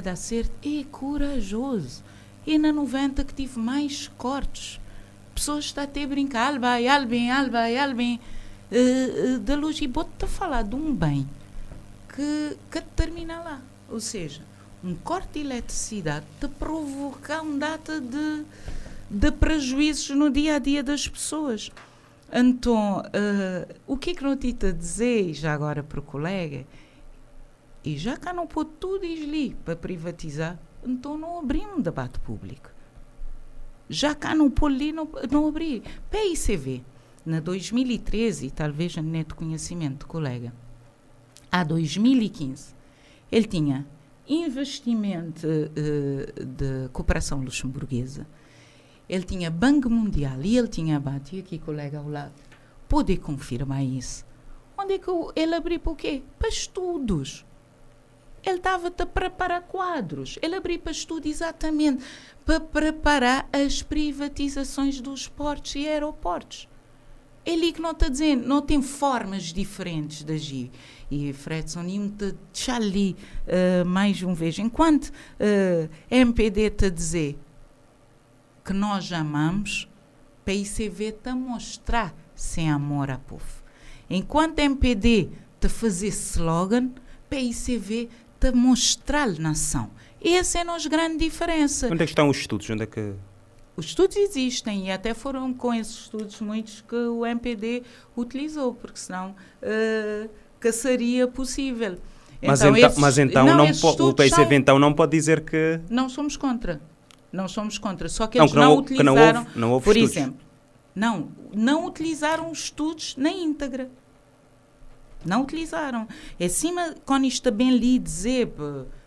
dá ser é corajoso. E na 90 que tive mais cortes. Pessoas estão até a brincar, alba, albem, alba, albem, uh, uh, da luz. E vou-te falar de um bem que, que termina lá. Ou seja, um corte de eletricidade te provoca um data de, de prejuízos no dia a dia das pessoas. Então, uh, o que é que não te a dizer, já agora para o colega, e já cá não pôde tudo ir para privatizar, então não abri um debate público. Já cá não pôde ali, não, não abri. PICV, na 2013, talvez a neto conhecimento, colega, a 2015, ele tinha investimento uh, de cooperação luxemburguesa, ele tinha Banco Mundial e ele tinha BAT, e aqui colega ao lado, pode confirmar isso. Onde é que ele abriu para o quê? Para estudos. Ele estava a preparar quadros. Ele abriu para estudo exatamente para preparar as privatizações dos portos e aeroportos. Ele que não está dizendo, não tem formas diferentes de agir. E Fredson, e te deixar ali uh, mais uma vez. Enquanto uh, a MPD está a dizer que nós amamos, para ICV está a mostrar sem amor a povo. Enquanto a MPD está a fazer slogan, para ICV te mostrar na ação. Essa é a nossa grande diferença. Onde é que estão os estudos? Onde é que... Os estudos existem e até foram com esses estudos muitos que o MPD utilizou, porque senão uh, seria possível. Mas então, então, esses, mas então não, não o PCV então não pode dizer que... Não somos contra. Não somos contra. Só que eles não, não utilizaram. Não houve, não houve por estudos. exemplo, não, não utilizaram estudos na íntegra. Não utilizaram. É cima, quando isto bem lhe dizer,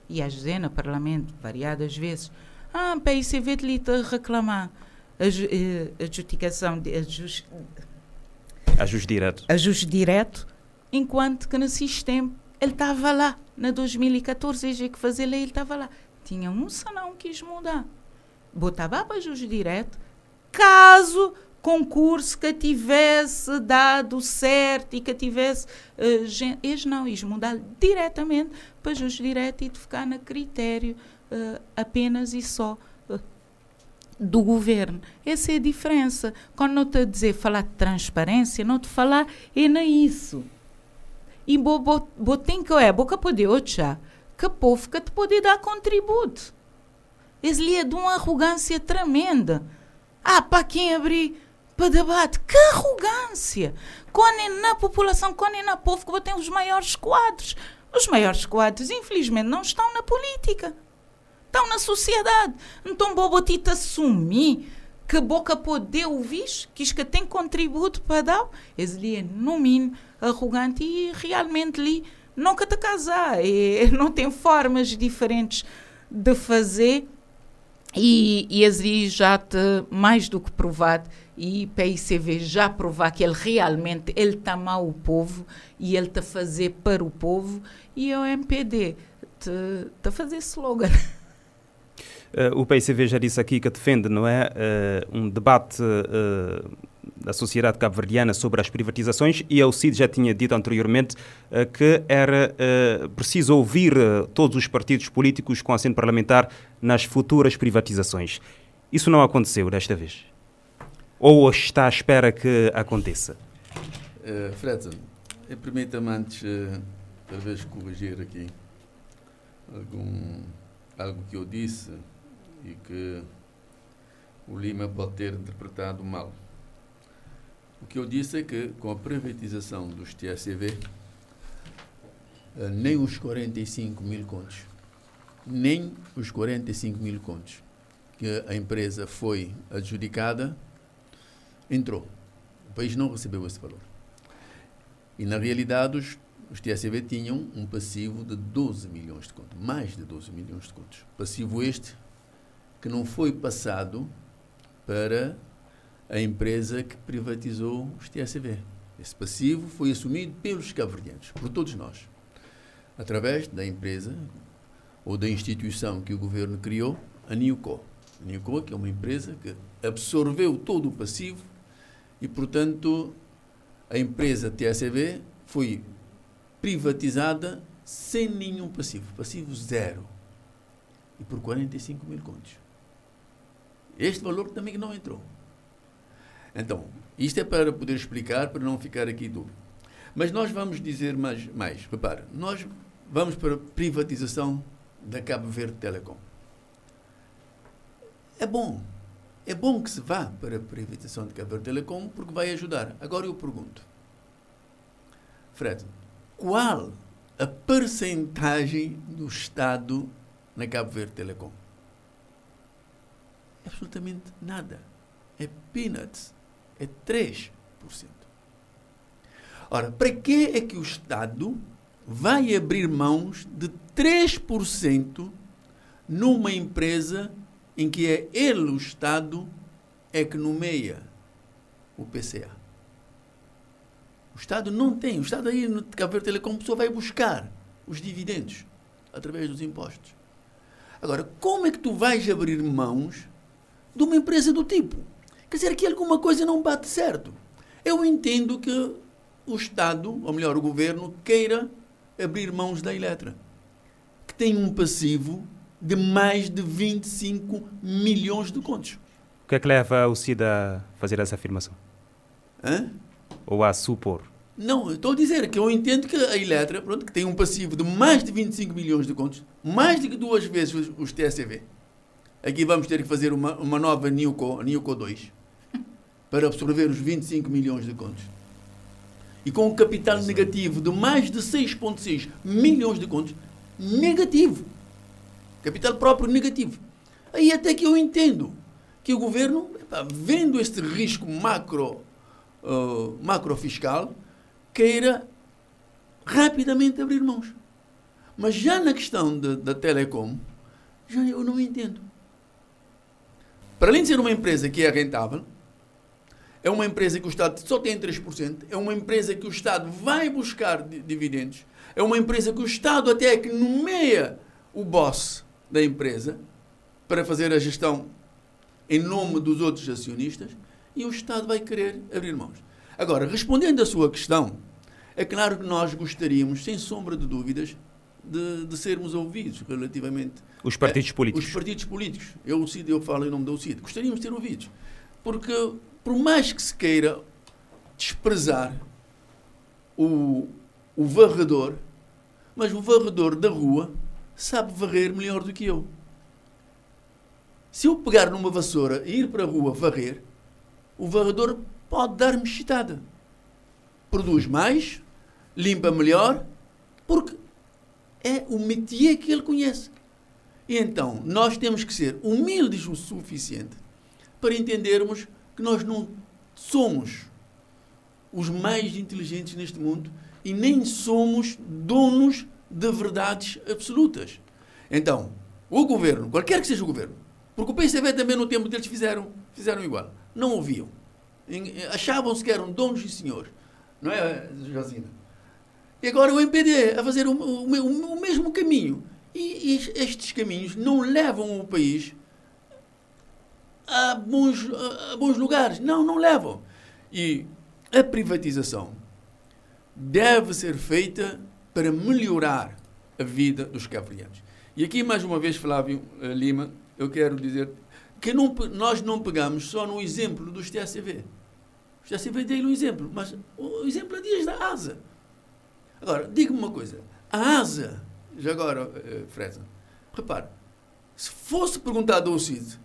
e às vezes no Parlamento, variadas vezes, ah, para isso é lhe reclamar a, eh, a adjudicação, de, a, just, ajuste direto. Ajuste direto, enquanto que no sistema ele estava lá. Na 2014, ele que fazer lei, ele estava lá. Tinha um só não quis mudar. Botava para ajuste direto, caso concurso que tivesse dado certo e que tivesse. Uh, gente, eles não, eles mudar diretamente para ajuste direto e de ficar no critério uh, apenas e só do governo. Essa é a diferença. Quando não estou a dizer falar de transparência, não te falar é na isso. E bo, bo, bo tem que é, boca poder já que povo que te pode dar contributo. Isso é de uma arrogância tremenda. Ah, para quem abrir para debate, que arrogância! Quando é na população, quando é na povo que tem os maiores quadros. Os maiores quadros, infelizmente, não estão na política estão na sociedade. Então, Bobotita assumir que boca poder ouvir, que isto que tem contributo para dar, ele é, no mínimo, arrogante e realmente ali nunca te casar. E, não tem formas diferentes de fazer e, e ali já te mais do que provado e PICV já provar que ele realmente ele está mal o povo e ele está fazer para o povo e o MPD te fazer slogan. Uh, o PICV já disse aqui que defende, não é, uh, um debate uh, da sociedade cabo-verdiana sobre as privatizações e o CID já tinha dito anteriormente que era preciso ouvir todos os partidos políticos com assento parlamentar nas futuras privatizações. Isso não aconteceu desta vez? Ou está à espera que aconteça? Uh, Fredson, permita-me antes, talvez, corrigir aqui algum, algo que eu disse e que o Lima pode ter interpretado mal. O que eu disse é que, com a privatização dos TSV, eh, nem os 45 mil contos, nem os 45 mil contos que a empresa foi adjudicada, entrou. O país não recebeu esse valor. E, na realidade, os, os TSV tinham um passivo de 12 milhões de contos, mais de 12 milhões de contos. Passivo este que não foi passado para a empresa que privatizou os TSV. Esse passivo foi assumido pelos cabo por todos nós, através da empresa ou da instituição que o governo criou, a Niuco. A Niuco, que é uma empresa que absorveu todo o passivo e, portanto, a empresa TSV foi privatizada sem nenhum passivo, passivo zero, e por 45 mil contos. Este valor também não entrou. Então, isto é para poder explicar, para não ficar aqui dúvida. Mas nós vamos dizer mais, mais. Repara, nós vamos para a privatização da Cabo Verde Telecom. É bom. É bom que se vá para a privatização de Cabo Verde Telecom porque vai ajudar. Agora eu pergunto. Fred, qual a percentagem do Estado na Cabo Verde Telecom? Absolutamente nada. É peanuts. É 3%. Ora, para que é que o Estado vai abrir mãos de 3% numa empresa em que é ele, o Estado, é que nomeia o PCA? O Estado não tem. O Estado aí no Cabo Verde Telecom só vai buscar os dividendos através dos impostos. Agora, como é que tu vais abrir mãos de uma empresa do tipo. Quer dizer, que alguma coisa não bate certo. Eu entendo que o Estado, ou melhor, o governo, queira abrir mãos da Eletra, que tem um passivo de mais de 25 milhões de contos. O que é que leva o CID a fazer essa afirmação? Hã? Ou a supor? Não, estou a dizer que eu entendo que a Eletra, pronto, que tem um passivo de mais de 25 milhões de contos, mais do que duas vezes os, os TSV. Aqui vamos ter que fazer uma, uma nova NIUCO, NIUCO 2 para absorver os 25 milhões de contos. E com um capital Exato. negativo de mais de 6,6 milhões de contos, negativo. Capital próprio negativo. Aí até que eu entendo que o governo, vendo este risco macro, uh, macro fiscal, queira rapidamente abrir mãos. Mas já na questão de, da telecom, já eu não entendo. Para além de ser uma empresa que é rentável, é uma empresa que o Estado só tem 3%, é uma empresa que o Estado vai buscar dividendos, é uma empresa que o Estado até é que nomeia o boss da empresa para fazer a gestão em nome dos outros acionistas e o Estado vai querer abrir mãos. Agora, respondendo à sua questão, é claro que nós gostaríamos, sem sombra de dúvidas, de, de sermos ouvidos relativamente. Os partidos políticos. Os partidos políticos. Eu, o CID, eu falo em nome do CID. Gostaríamos de ser ouvidos. Porque, por mais que se queira desprezar o, o varredor, mas o varredor da rua sabe varrer melhor do que eu. Se eu pegar numa vassoura e ir para a rua varrer, o varredor pode dar-me chitada. Produz mais, limpa melhor, porque é o métier que ele conhece. E então, nós temos que ser humildes o suficiente para entendermos que nós não somos os mais inteligentes neste mundo e nem somos donos de verdades absolutas. Então, o governo, qualquer que seja o governo, porque o PCB também no tempo deles fizeram, fizeram igual, não ouviam. Achavam-se que eram donos e senhores. Não é, Josina? E agora o MPD a fazer o, o, o, o mesmo caminho. E, e, estes caminhos não levam o país a bons, a, bons lugares. Não, não levam. E a privatização deve ser feita para melhorar a vida dos cabo E aqui, mais uma vez, Flávio uh, Lima, eu quero dizer que não, nós não pegamos só no exemplo dos TSV. Os TSV dei um exemplo, mas o exemplo é dias da ASA. Agora, diga-me uma coisa. A ASA, já agora, uh, Fresa, repare, se fosse perguntado ao CID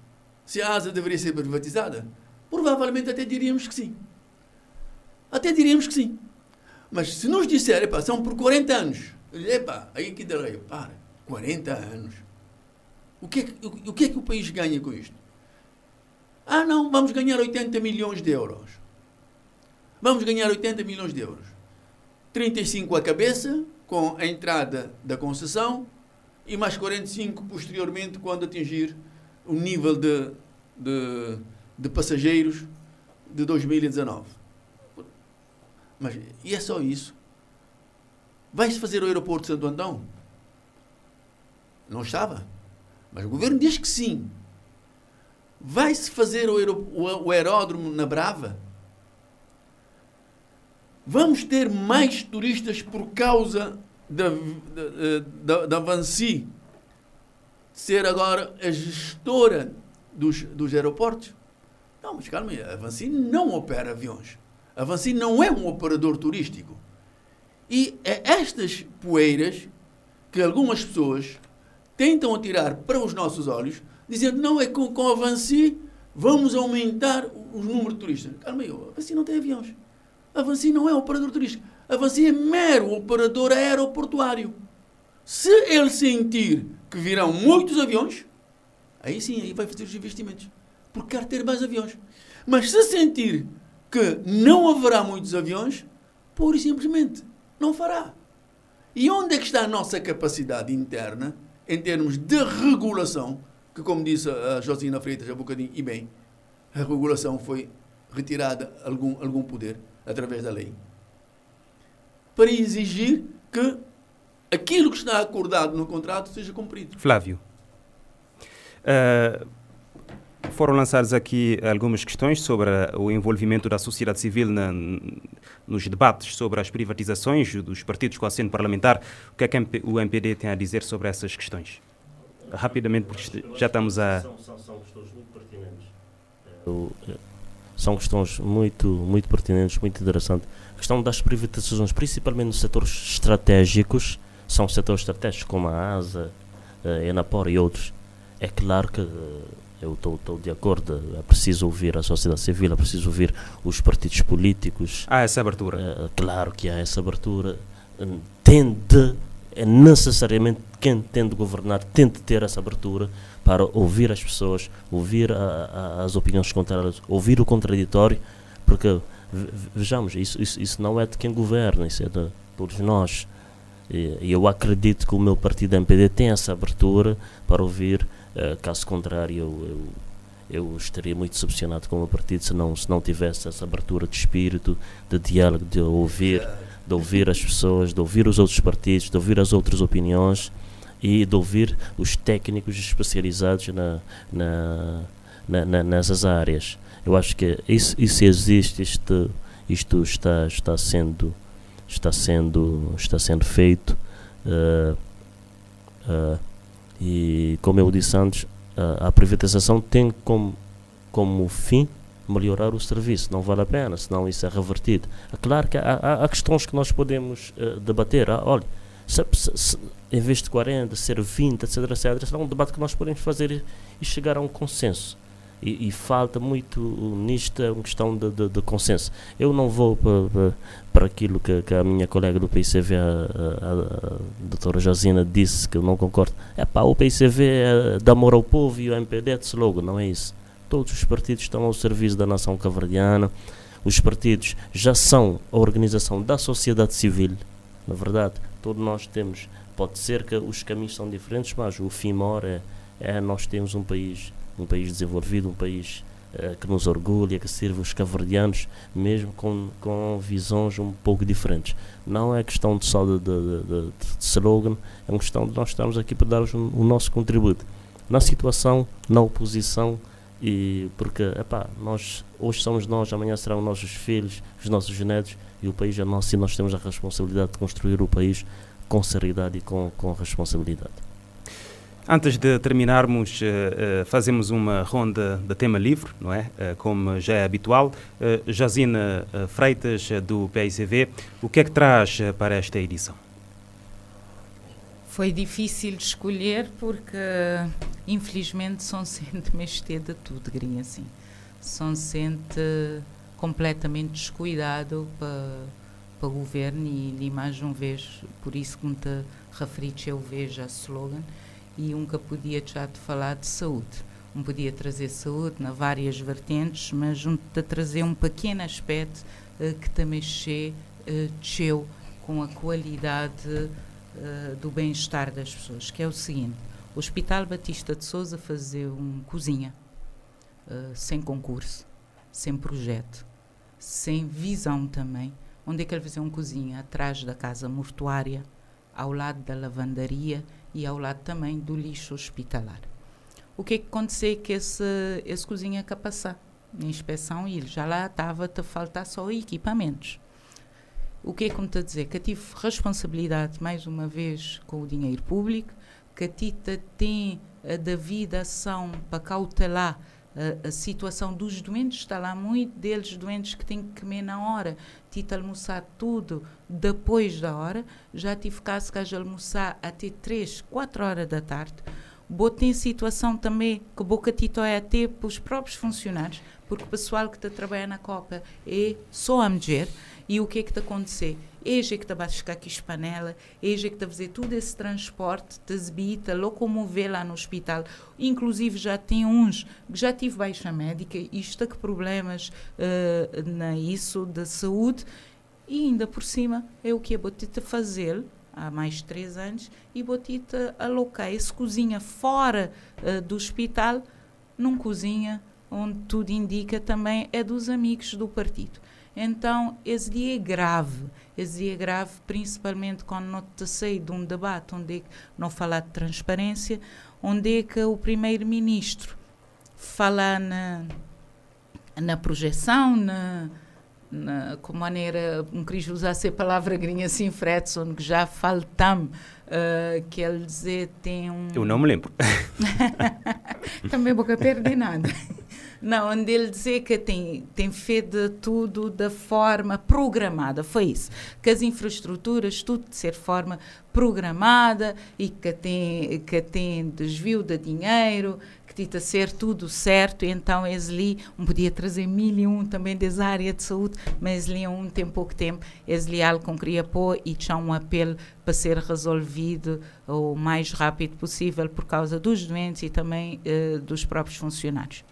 se a ASA deveria ser privatizada, provavelmente até diríamos que sim. Até diríamos que sim. Mas se nos disser, epá, são por 40 anos, epá, aí que deleio, para, 40 anos. O que, é que, o, o que é que o país ganha com isto? Ah, não, vamos ganhar 80 milhões de euros. Vamos ganhar 80 milhões de euros. 35 a cabeça, com a entrada da concessão, e mais 45 posteriormente, quando atingir o nível de, de, de passageiros de 2019. Mas e é só isso? Vai-se fazer o aeroporto de Santo Antão? Não estava. Mas o governo diz que sim. Vai-se fazer o, aeródromo na Brava? Vamos ter mais turistas por causa da, da, da, da Vancy ser agora a gestora dos, dos aeroportos? Não, mas calma aí, a Vancy não opera aviões. A Vancy não é um operador turístico. E é estas poeiras que algumas pessoas tentam atirar para os nossos olhos, dizendo não é com, com a Vancy vamos aumentar os números de turistas. Calma aí, a Vancy não tem aviões. A Vancy não é operador turístico. A Vancy é mero operador aeroportuário. Se ele sentir que virão muitos aviões, aí sim, aí vai fazer os investimentos. Porque quer ter mais aviões. Mas se sentir que não haverá muitos aviões, pura e simplesmente não fará. E onde é que está a nossa capacidade interna em termos de regulação? Que, como disse a Josina Freitas há um bocadinho, e bem, a regulação foi retirada algum, algum poder através da lei, para exigir que aquilo que está acordado no contrato seja cumprido. Flávio, uh, foram lançadas aqui algumas questões sobre o envolvimento da sociedade civil na, nos debates sobre as privatizações dos partidos com assento parlamentar. O que é que o MPD tem a dizer sobre essas questões? Rapidamente, porque já estamos a. São, são, são questões muito pertinentes. Eu, são questões muito, muito pertinentes, muito interessantes. A questão das privatizações, principalmente nos setores estratégicos, são setores estratégicos como a ASA, a Enapor e outros. É claro que eh, eu estou de acordo, é preciso ouvir a sociedade civil, é preciso ouvir os partidos políticos. Há essa abertura? É, claro que há essa abertura. Tende, é necessariamente quem tem de governar tem de ter essa abertura para ouvir as pessoas, ouvir a, a, as opiniões contrárias, ouvir o contraditório, porque vejamos, isso, isso, isso não é de quem governa, isso é de todos nós. E, e eu acredito que o meu partido MPD tem essa abertura para ouvir, uh, caso contrário, eu, eu, eu, estaria muito decepcionado com o meu partido se não, se não tivesse essa abertura de espírito, de diálogo, de ouvir, de ouvir as pessoas, de ouvir os outros partidos, de ouvir as outras opiniões e de ouvir os técnicos especializados na, na, na, na nessas áreas. Eu acho que isso, isso existe, isto, isto está, está sendo está sendo está sendo feito uh, uh, e como eu disse antes uh, a privatização tem como como fim melhorar o serviço. Não vale a pena senão isso é revertido. É claro que há, há questões que nós podemos debater. Ah, olha se, se, se, em vez de 40 ser 20 etc etc será um debate que nós podemos fazer e, chegar a um consenso e, e, falta muito nisto uma questão de, de, de consenso. Eu não vou para, aquilo que, que, a minha colega do PICV, a, a, a, doutora Josina, disse, que eu não concordo. É pá, o PICV é de amor ao povo e o MPD é de slogan, não é isso. Todos os partidos estão ao serviço da nação cavardiana. Os partidos já são a organização da sociedade civil, na verdade. Todos nós temos, pode ser que os caminhos são diferentes, mas o fim maior é, é nós temos um país um país desenvolvido, um país uh, que nos orgulha, que sirva os caverdianos, mesmo com, com visões um pouco diferentes. Não é questão de só de, de, de, de slogan, é uma questão de nós estarmos aqui para dar o nosso contributo. Na situação, na oposição, e porque epá, nós hoje somos nós, amanhã serão os nossos filhos, os nossos netos, e o país é nosso e nós temos a responsabilidade de construir o país com seriedade e com, com responsabilidade. Antes de terminarmos, uh, uh, fazemos uma ronda de tema livre, não é? Uh, como já é habitual. Jazina Freitas, do PICV, o que é que traz para esta edição? Foi difícil de escolher porque, infelizmente, São Sente mexer de tudo, grinha assim. São Sente completamente descuidado para, para o governo e, e mais uma vez, por isso que me te referiste, eu vejo a slogan, e nunca podia já te falar de saúde. Um podia trazer saúde na várias vertentes, mas te trazer um pequeno aspecto uh, que te mexer uh, desceu com a qualidade uh, do bem-estar das pessoas, que é o seguinte, o Hospital Batista de Souza fazer um cozinha uh, sem concurso, sem projeto, sem visão também, onde é que ele fazer um cozinha? Atrás da casa mortuária, ao lado da lavandaria e ao lado também do lixo hospitalar. O que é que aconteceu que esse, esse cozinha que passar na inspeção e ele já lá estava a faltar só equipamentos. O que é que me está a dizer? Que eu tive responsabilidade, mais uma vez, com o dinheiro público, que a Tita tem a devida ação para cautelar a, situação dos doentes, está lá muito deles doentes que têm que comer na hora, tive almoçar tudo depois da hora, já tive caso que haja almoçar até 3, 4 horas da tarde. Botei situação também que boca tito é até para os próprios funcionários, porque o pessoal que está trabalhando na Copa é só a mulher. E o que é que está a acontecer? Eja é que está a buscar aqui panela, eja é que está a fazer todo esse transporte, te locomover lá no hospital. Inclusive já tem uns que já tive baixa médica e está com problemas uh, na isso de saúde e ainda por cima é o que a Botita fazer há mais de três anos e Botita alocar esse cozinha fora uh, do hospital num cozinha onde tudo indica também é dos amigos do partido. Então, esse dia é grave. É grave, principalmente quando não te sei de um debate onde é que não falar de transparência, onde é que o primeiro-ministro fala na, na projeção, na, na, com maneira, não queria usar essa palavra grinha assim, Fredson, que já faltam, uh, que ele dizer tem um... Eu não me lembro. Também boca perder nada. Não, onde ele dizia que tem, tem feito tudo da forma programada. Foi isso. Que as infraestruturas, tudo de ser forma programada e que tem, que tem desvio de dinheiro, a ser tudo certo, então eles ali um podia trazer mil e um também dessa área de saúde, mas ali um tem pouco tempo, eles ali algo com queria pôr e tinha um apelo para ser resolvido o mais rápido possível por causa dos doentes e também uh, dos próprios funcionários.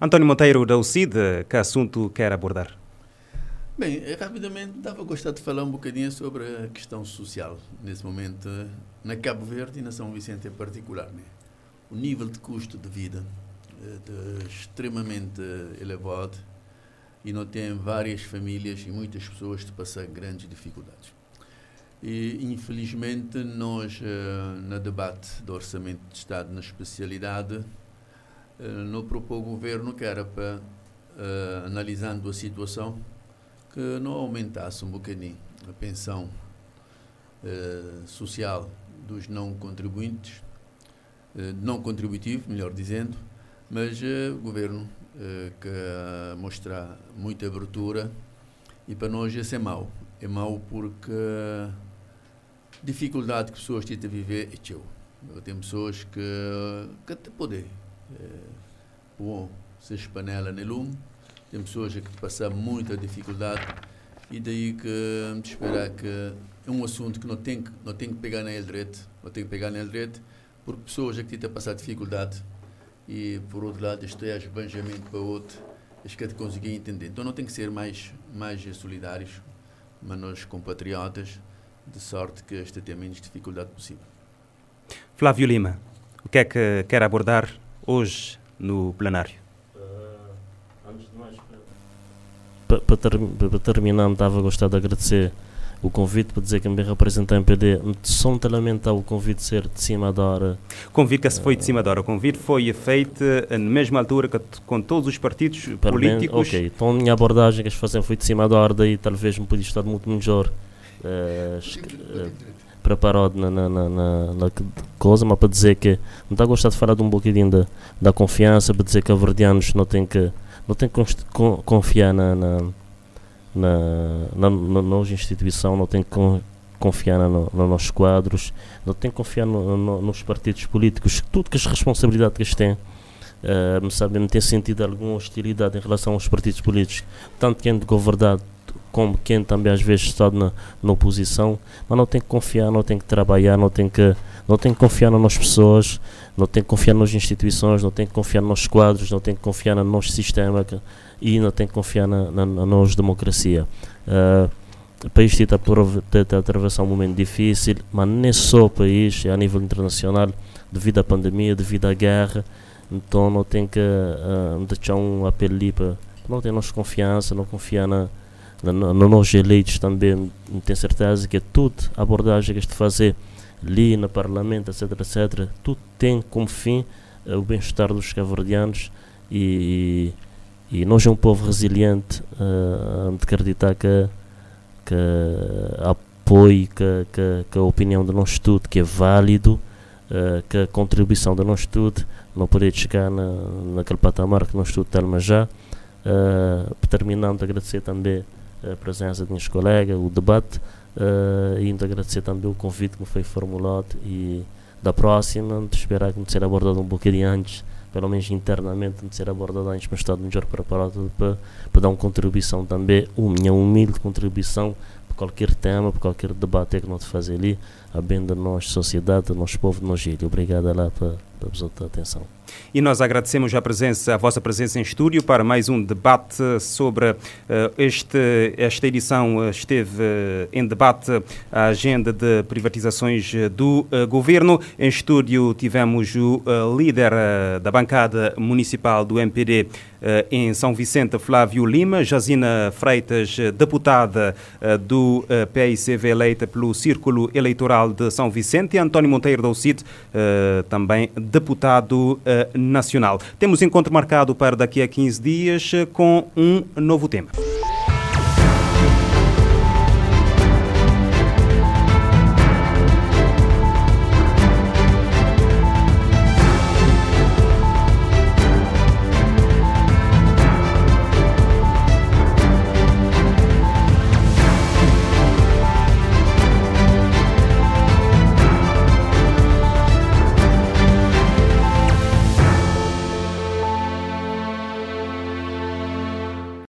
António Monteiro da UCID, que assunto quer abordar? Bem, rapidamente estava a gostar de falar um bocadinho sobre a questão social nesse momento na Cabo Verde e na São Vicente em particular. Né? o nível de custo de vida eh, de, extremamente elevado e não tem várias famílias e muitas pessoas de passar grandes dificuldades. E, infelizmente, nós, no debate do Orçamento de Estado na especialidade, não propôs o governo que era para, uh, analisando a situação, que não aumentasse um bocadinho a pensão social dos não contribuintes, eh, não contributivo, melhor dizendo, mas uh, o governo uh, que uh, mostra muita abertura e para nós isso é mau. É mau porque dificuldade que as pessoas têm de viver é teu. Tem pessoas que, que te podem pôr se panela no lume, tem pessoas que passam muita dificuldade e daí que te esperar que é um assunto que não tem, não tem que pegar na direito, não tem que pegar na direito, porque pessoas que têm passado dificuldade e, por outro lado, isto é esbanjamento para outro, acho que é de conseguir entender. Então não tem que ser mais, mais solidários, mas nós compatriotas, de sorte que este tenha menos dificuldade possível. Flávio Lima, o que é que quer abordar hoje no plenário? Uh, antes de mais, para, para, ter, para terminar, estava a gostar de agradecer o convite para dizer que me representa a MPD, só te lamentar o convite ser de cima da hora. Convite que se foi de cima da hora. O convite foi feito na mesma altura que, com todos os partidos Para políticos. ok, então a minha abordagem que eles fazem foi de cima da hora, daí talvez me podia estar muito melhor uh, preparado na, na, na, na, coisa, mas para dizer que não está a gostar de falar de um bocadinho da, da confiança, para dizer que a Verdianos não tem que, não tem que confiar na, na na, na, nossa instituição, não tem que confiar nos no nossos quadros, não tem que confiar no, no, nos partidos políticos, tudo que as responsabilidades que eles têm. Uh, me sabem ter sentido alguma hostilidade em relação aos partidos políticos, tanto quem de governado como quem também às vezes está na, na oposição, mas não tem que confiar, não tem que trabalhar, não tem que, não tem que confiar nas pessoas, não tem que confiar nas instituições, não tem que confiar nos quadros, não tem que confiar no nosso sistema, que, e ainda tem que confiar na, na, na nossa democracia. Uh, o país está a atravessar um momento difícil, mas nem só o país, é a nível internacional, devido à pandemia, devido à guerra. Então não tem que uh, deixar um apelo ali para não ter nossa confiança, não confiar na, nos eleitos também, tenho certeza que é tudo abordagem que este fazer ali no Parlamento, etc, etc, tudo tem como fim uh, o bem-estar dos cabo-verdianos e, e nós é um povo resiliente uh, de acreditar que, que apoio, que, que, que, a opinião do nosso estudo que é válido, uh, que a contribuição do nosso estudo não pode chegar na, naquele patamar que nós estudo temos já. Uh, terminando, agradecer também a presença dos meus colegas, o debate, uh, e ainda agradecer também o convite que me foi formulado e da próxima, de esperar que me seja abordado um bocadinho antes pelo menos internamente, de ser abordada em estado melhor preparado para, para dar uma contribuição também, uma minha humilde contribuição para qualquer tema, para qualquer debate que nós fazer ali, a bem da nossa sociedade, do nosso povo, do nosso. Obrigado lá pela, pela atenção. E nós agradecemos a presença, a vossa presença em estúdio para mais um debate sobre uh, este, esta edição eh, esteve uh, em debate a agenda de privatizações do uh, governo. Em estúdio tivemos o líder da bancada municipal do MPD em São Vicente, Flávio Lima, Jazina Freitas, deputada do PICV eleita pelo Círculo Eleitoral de São Vicente, e António Monteiro da UCIT, também deputado nacional. Temos encontro marcado para daqui a 15 dias com um novo tema.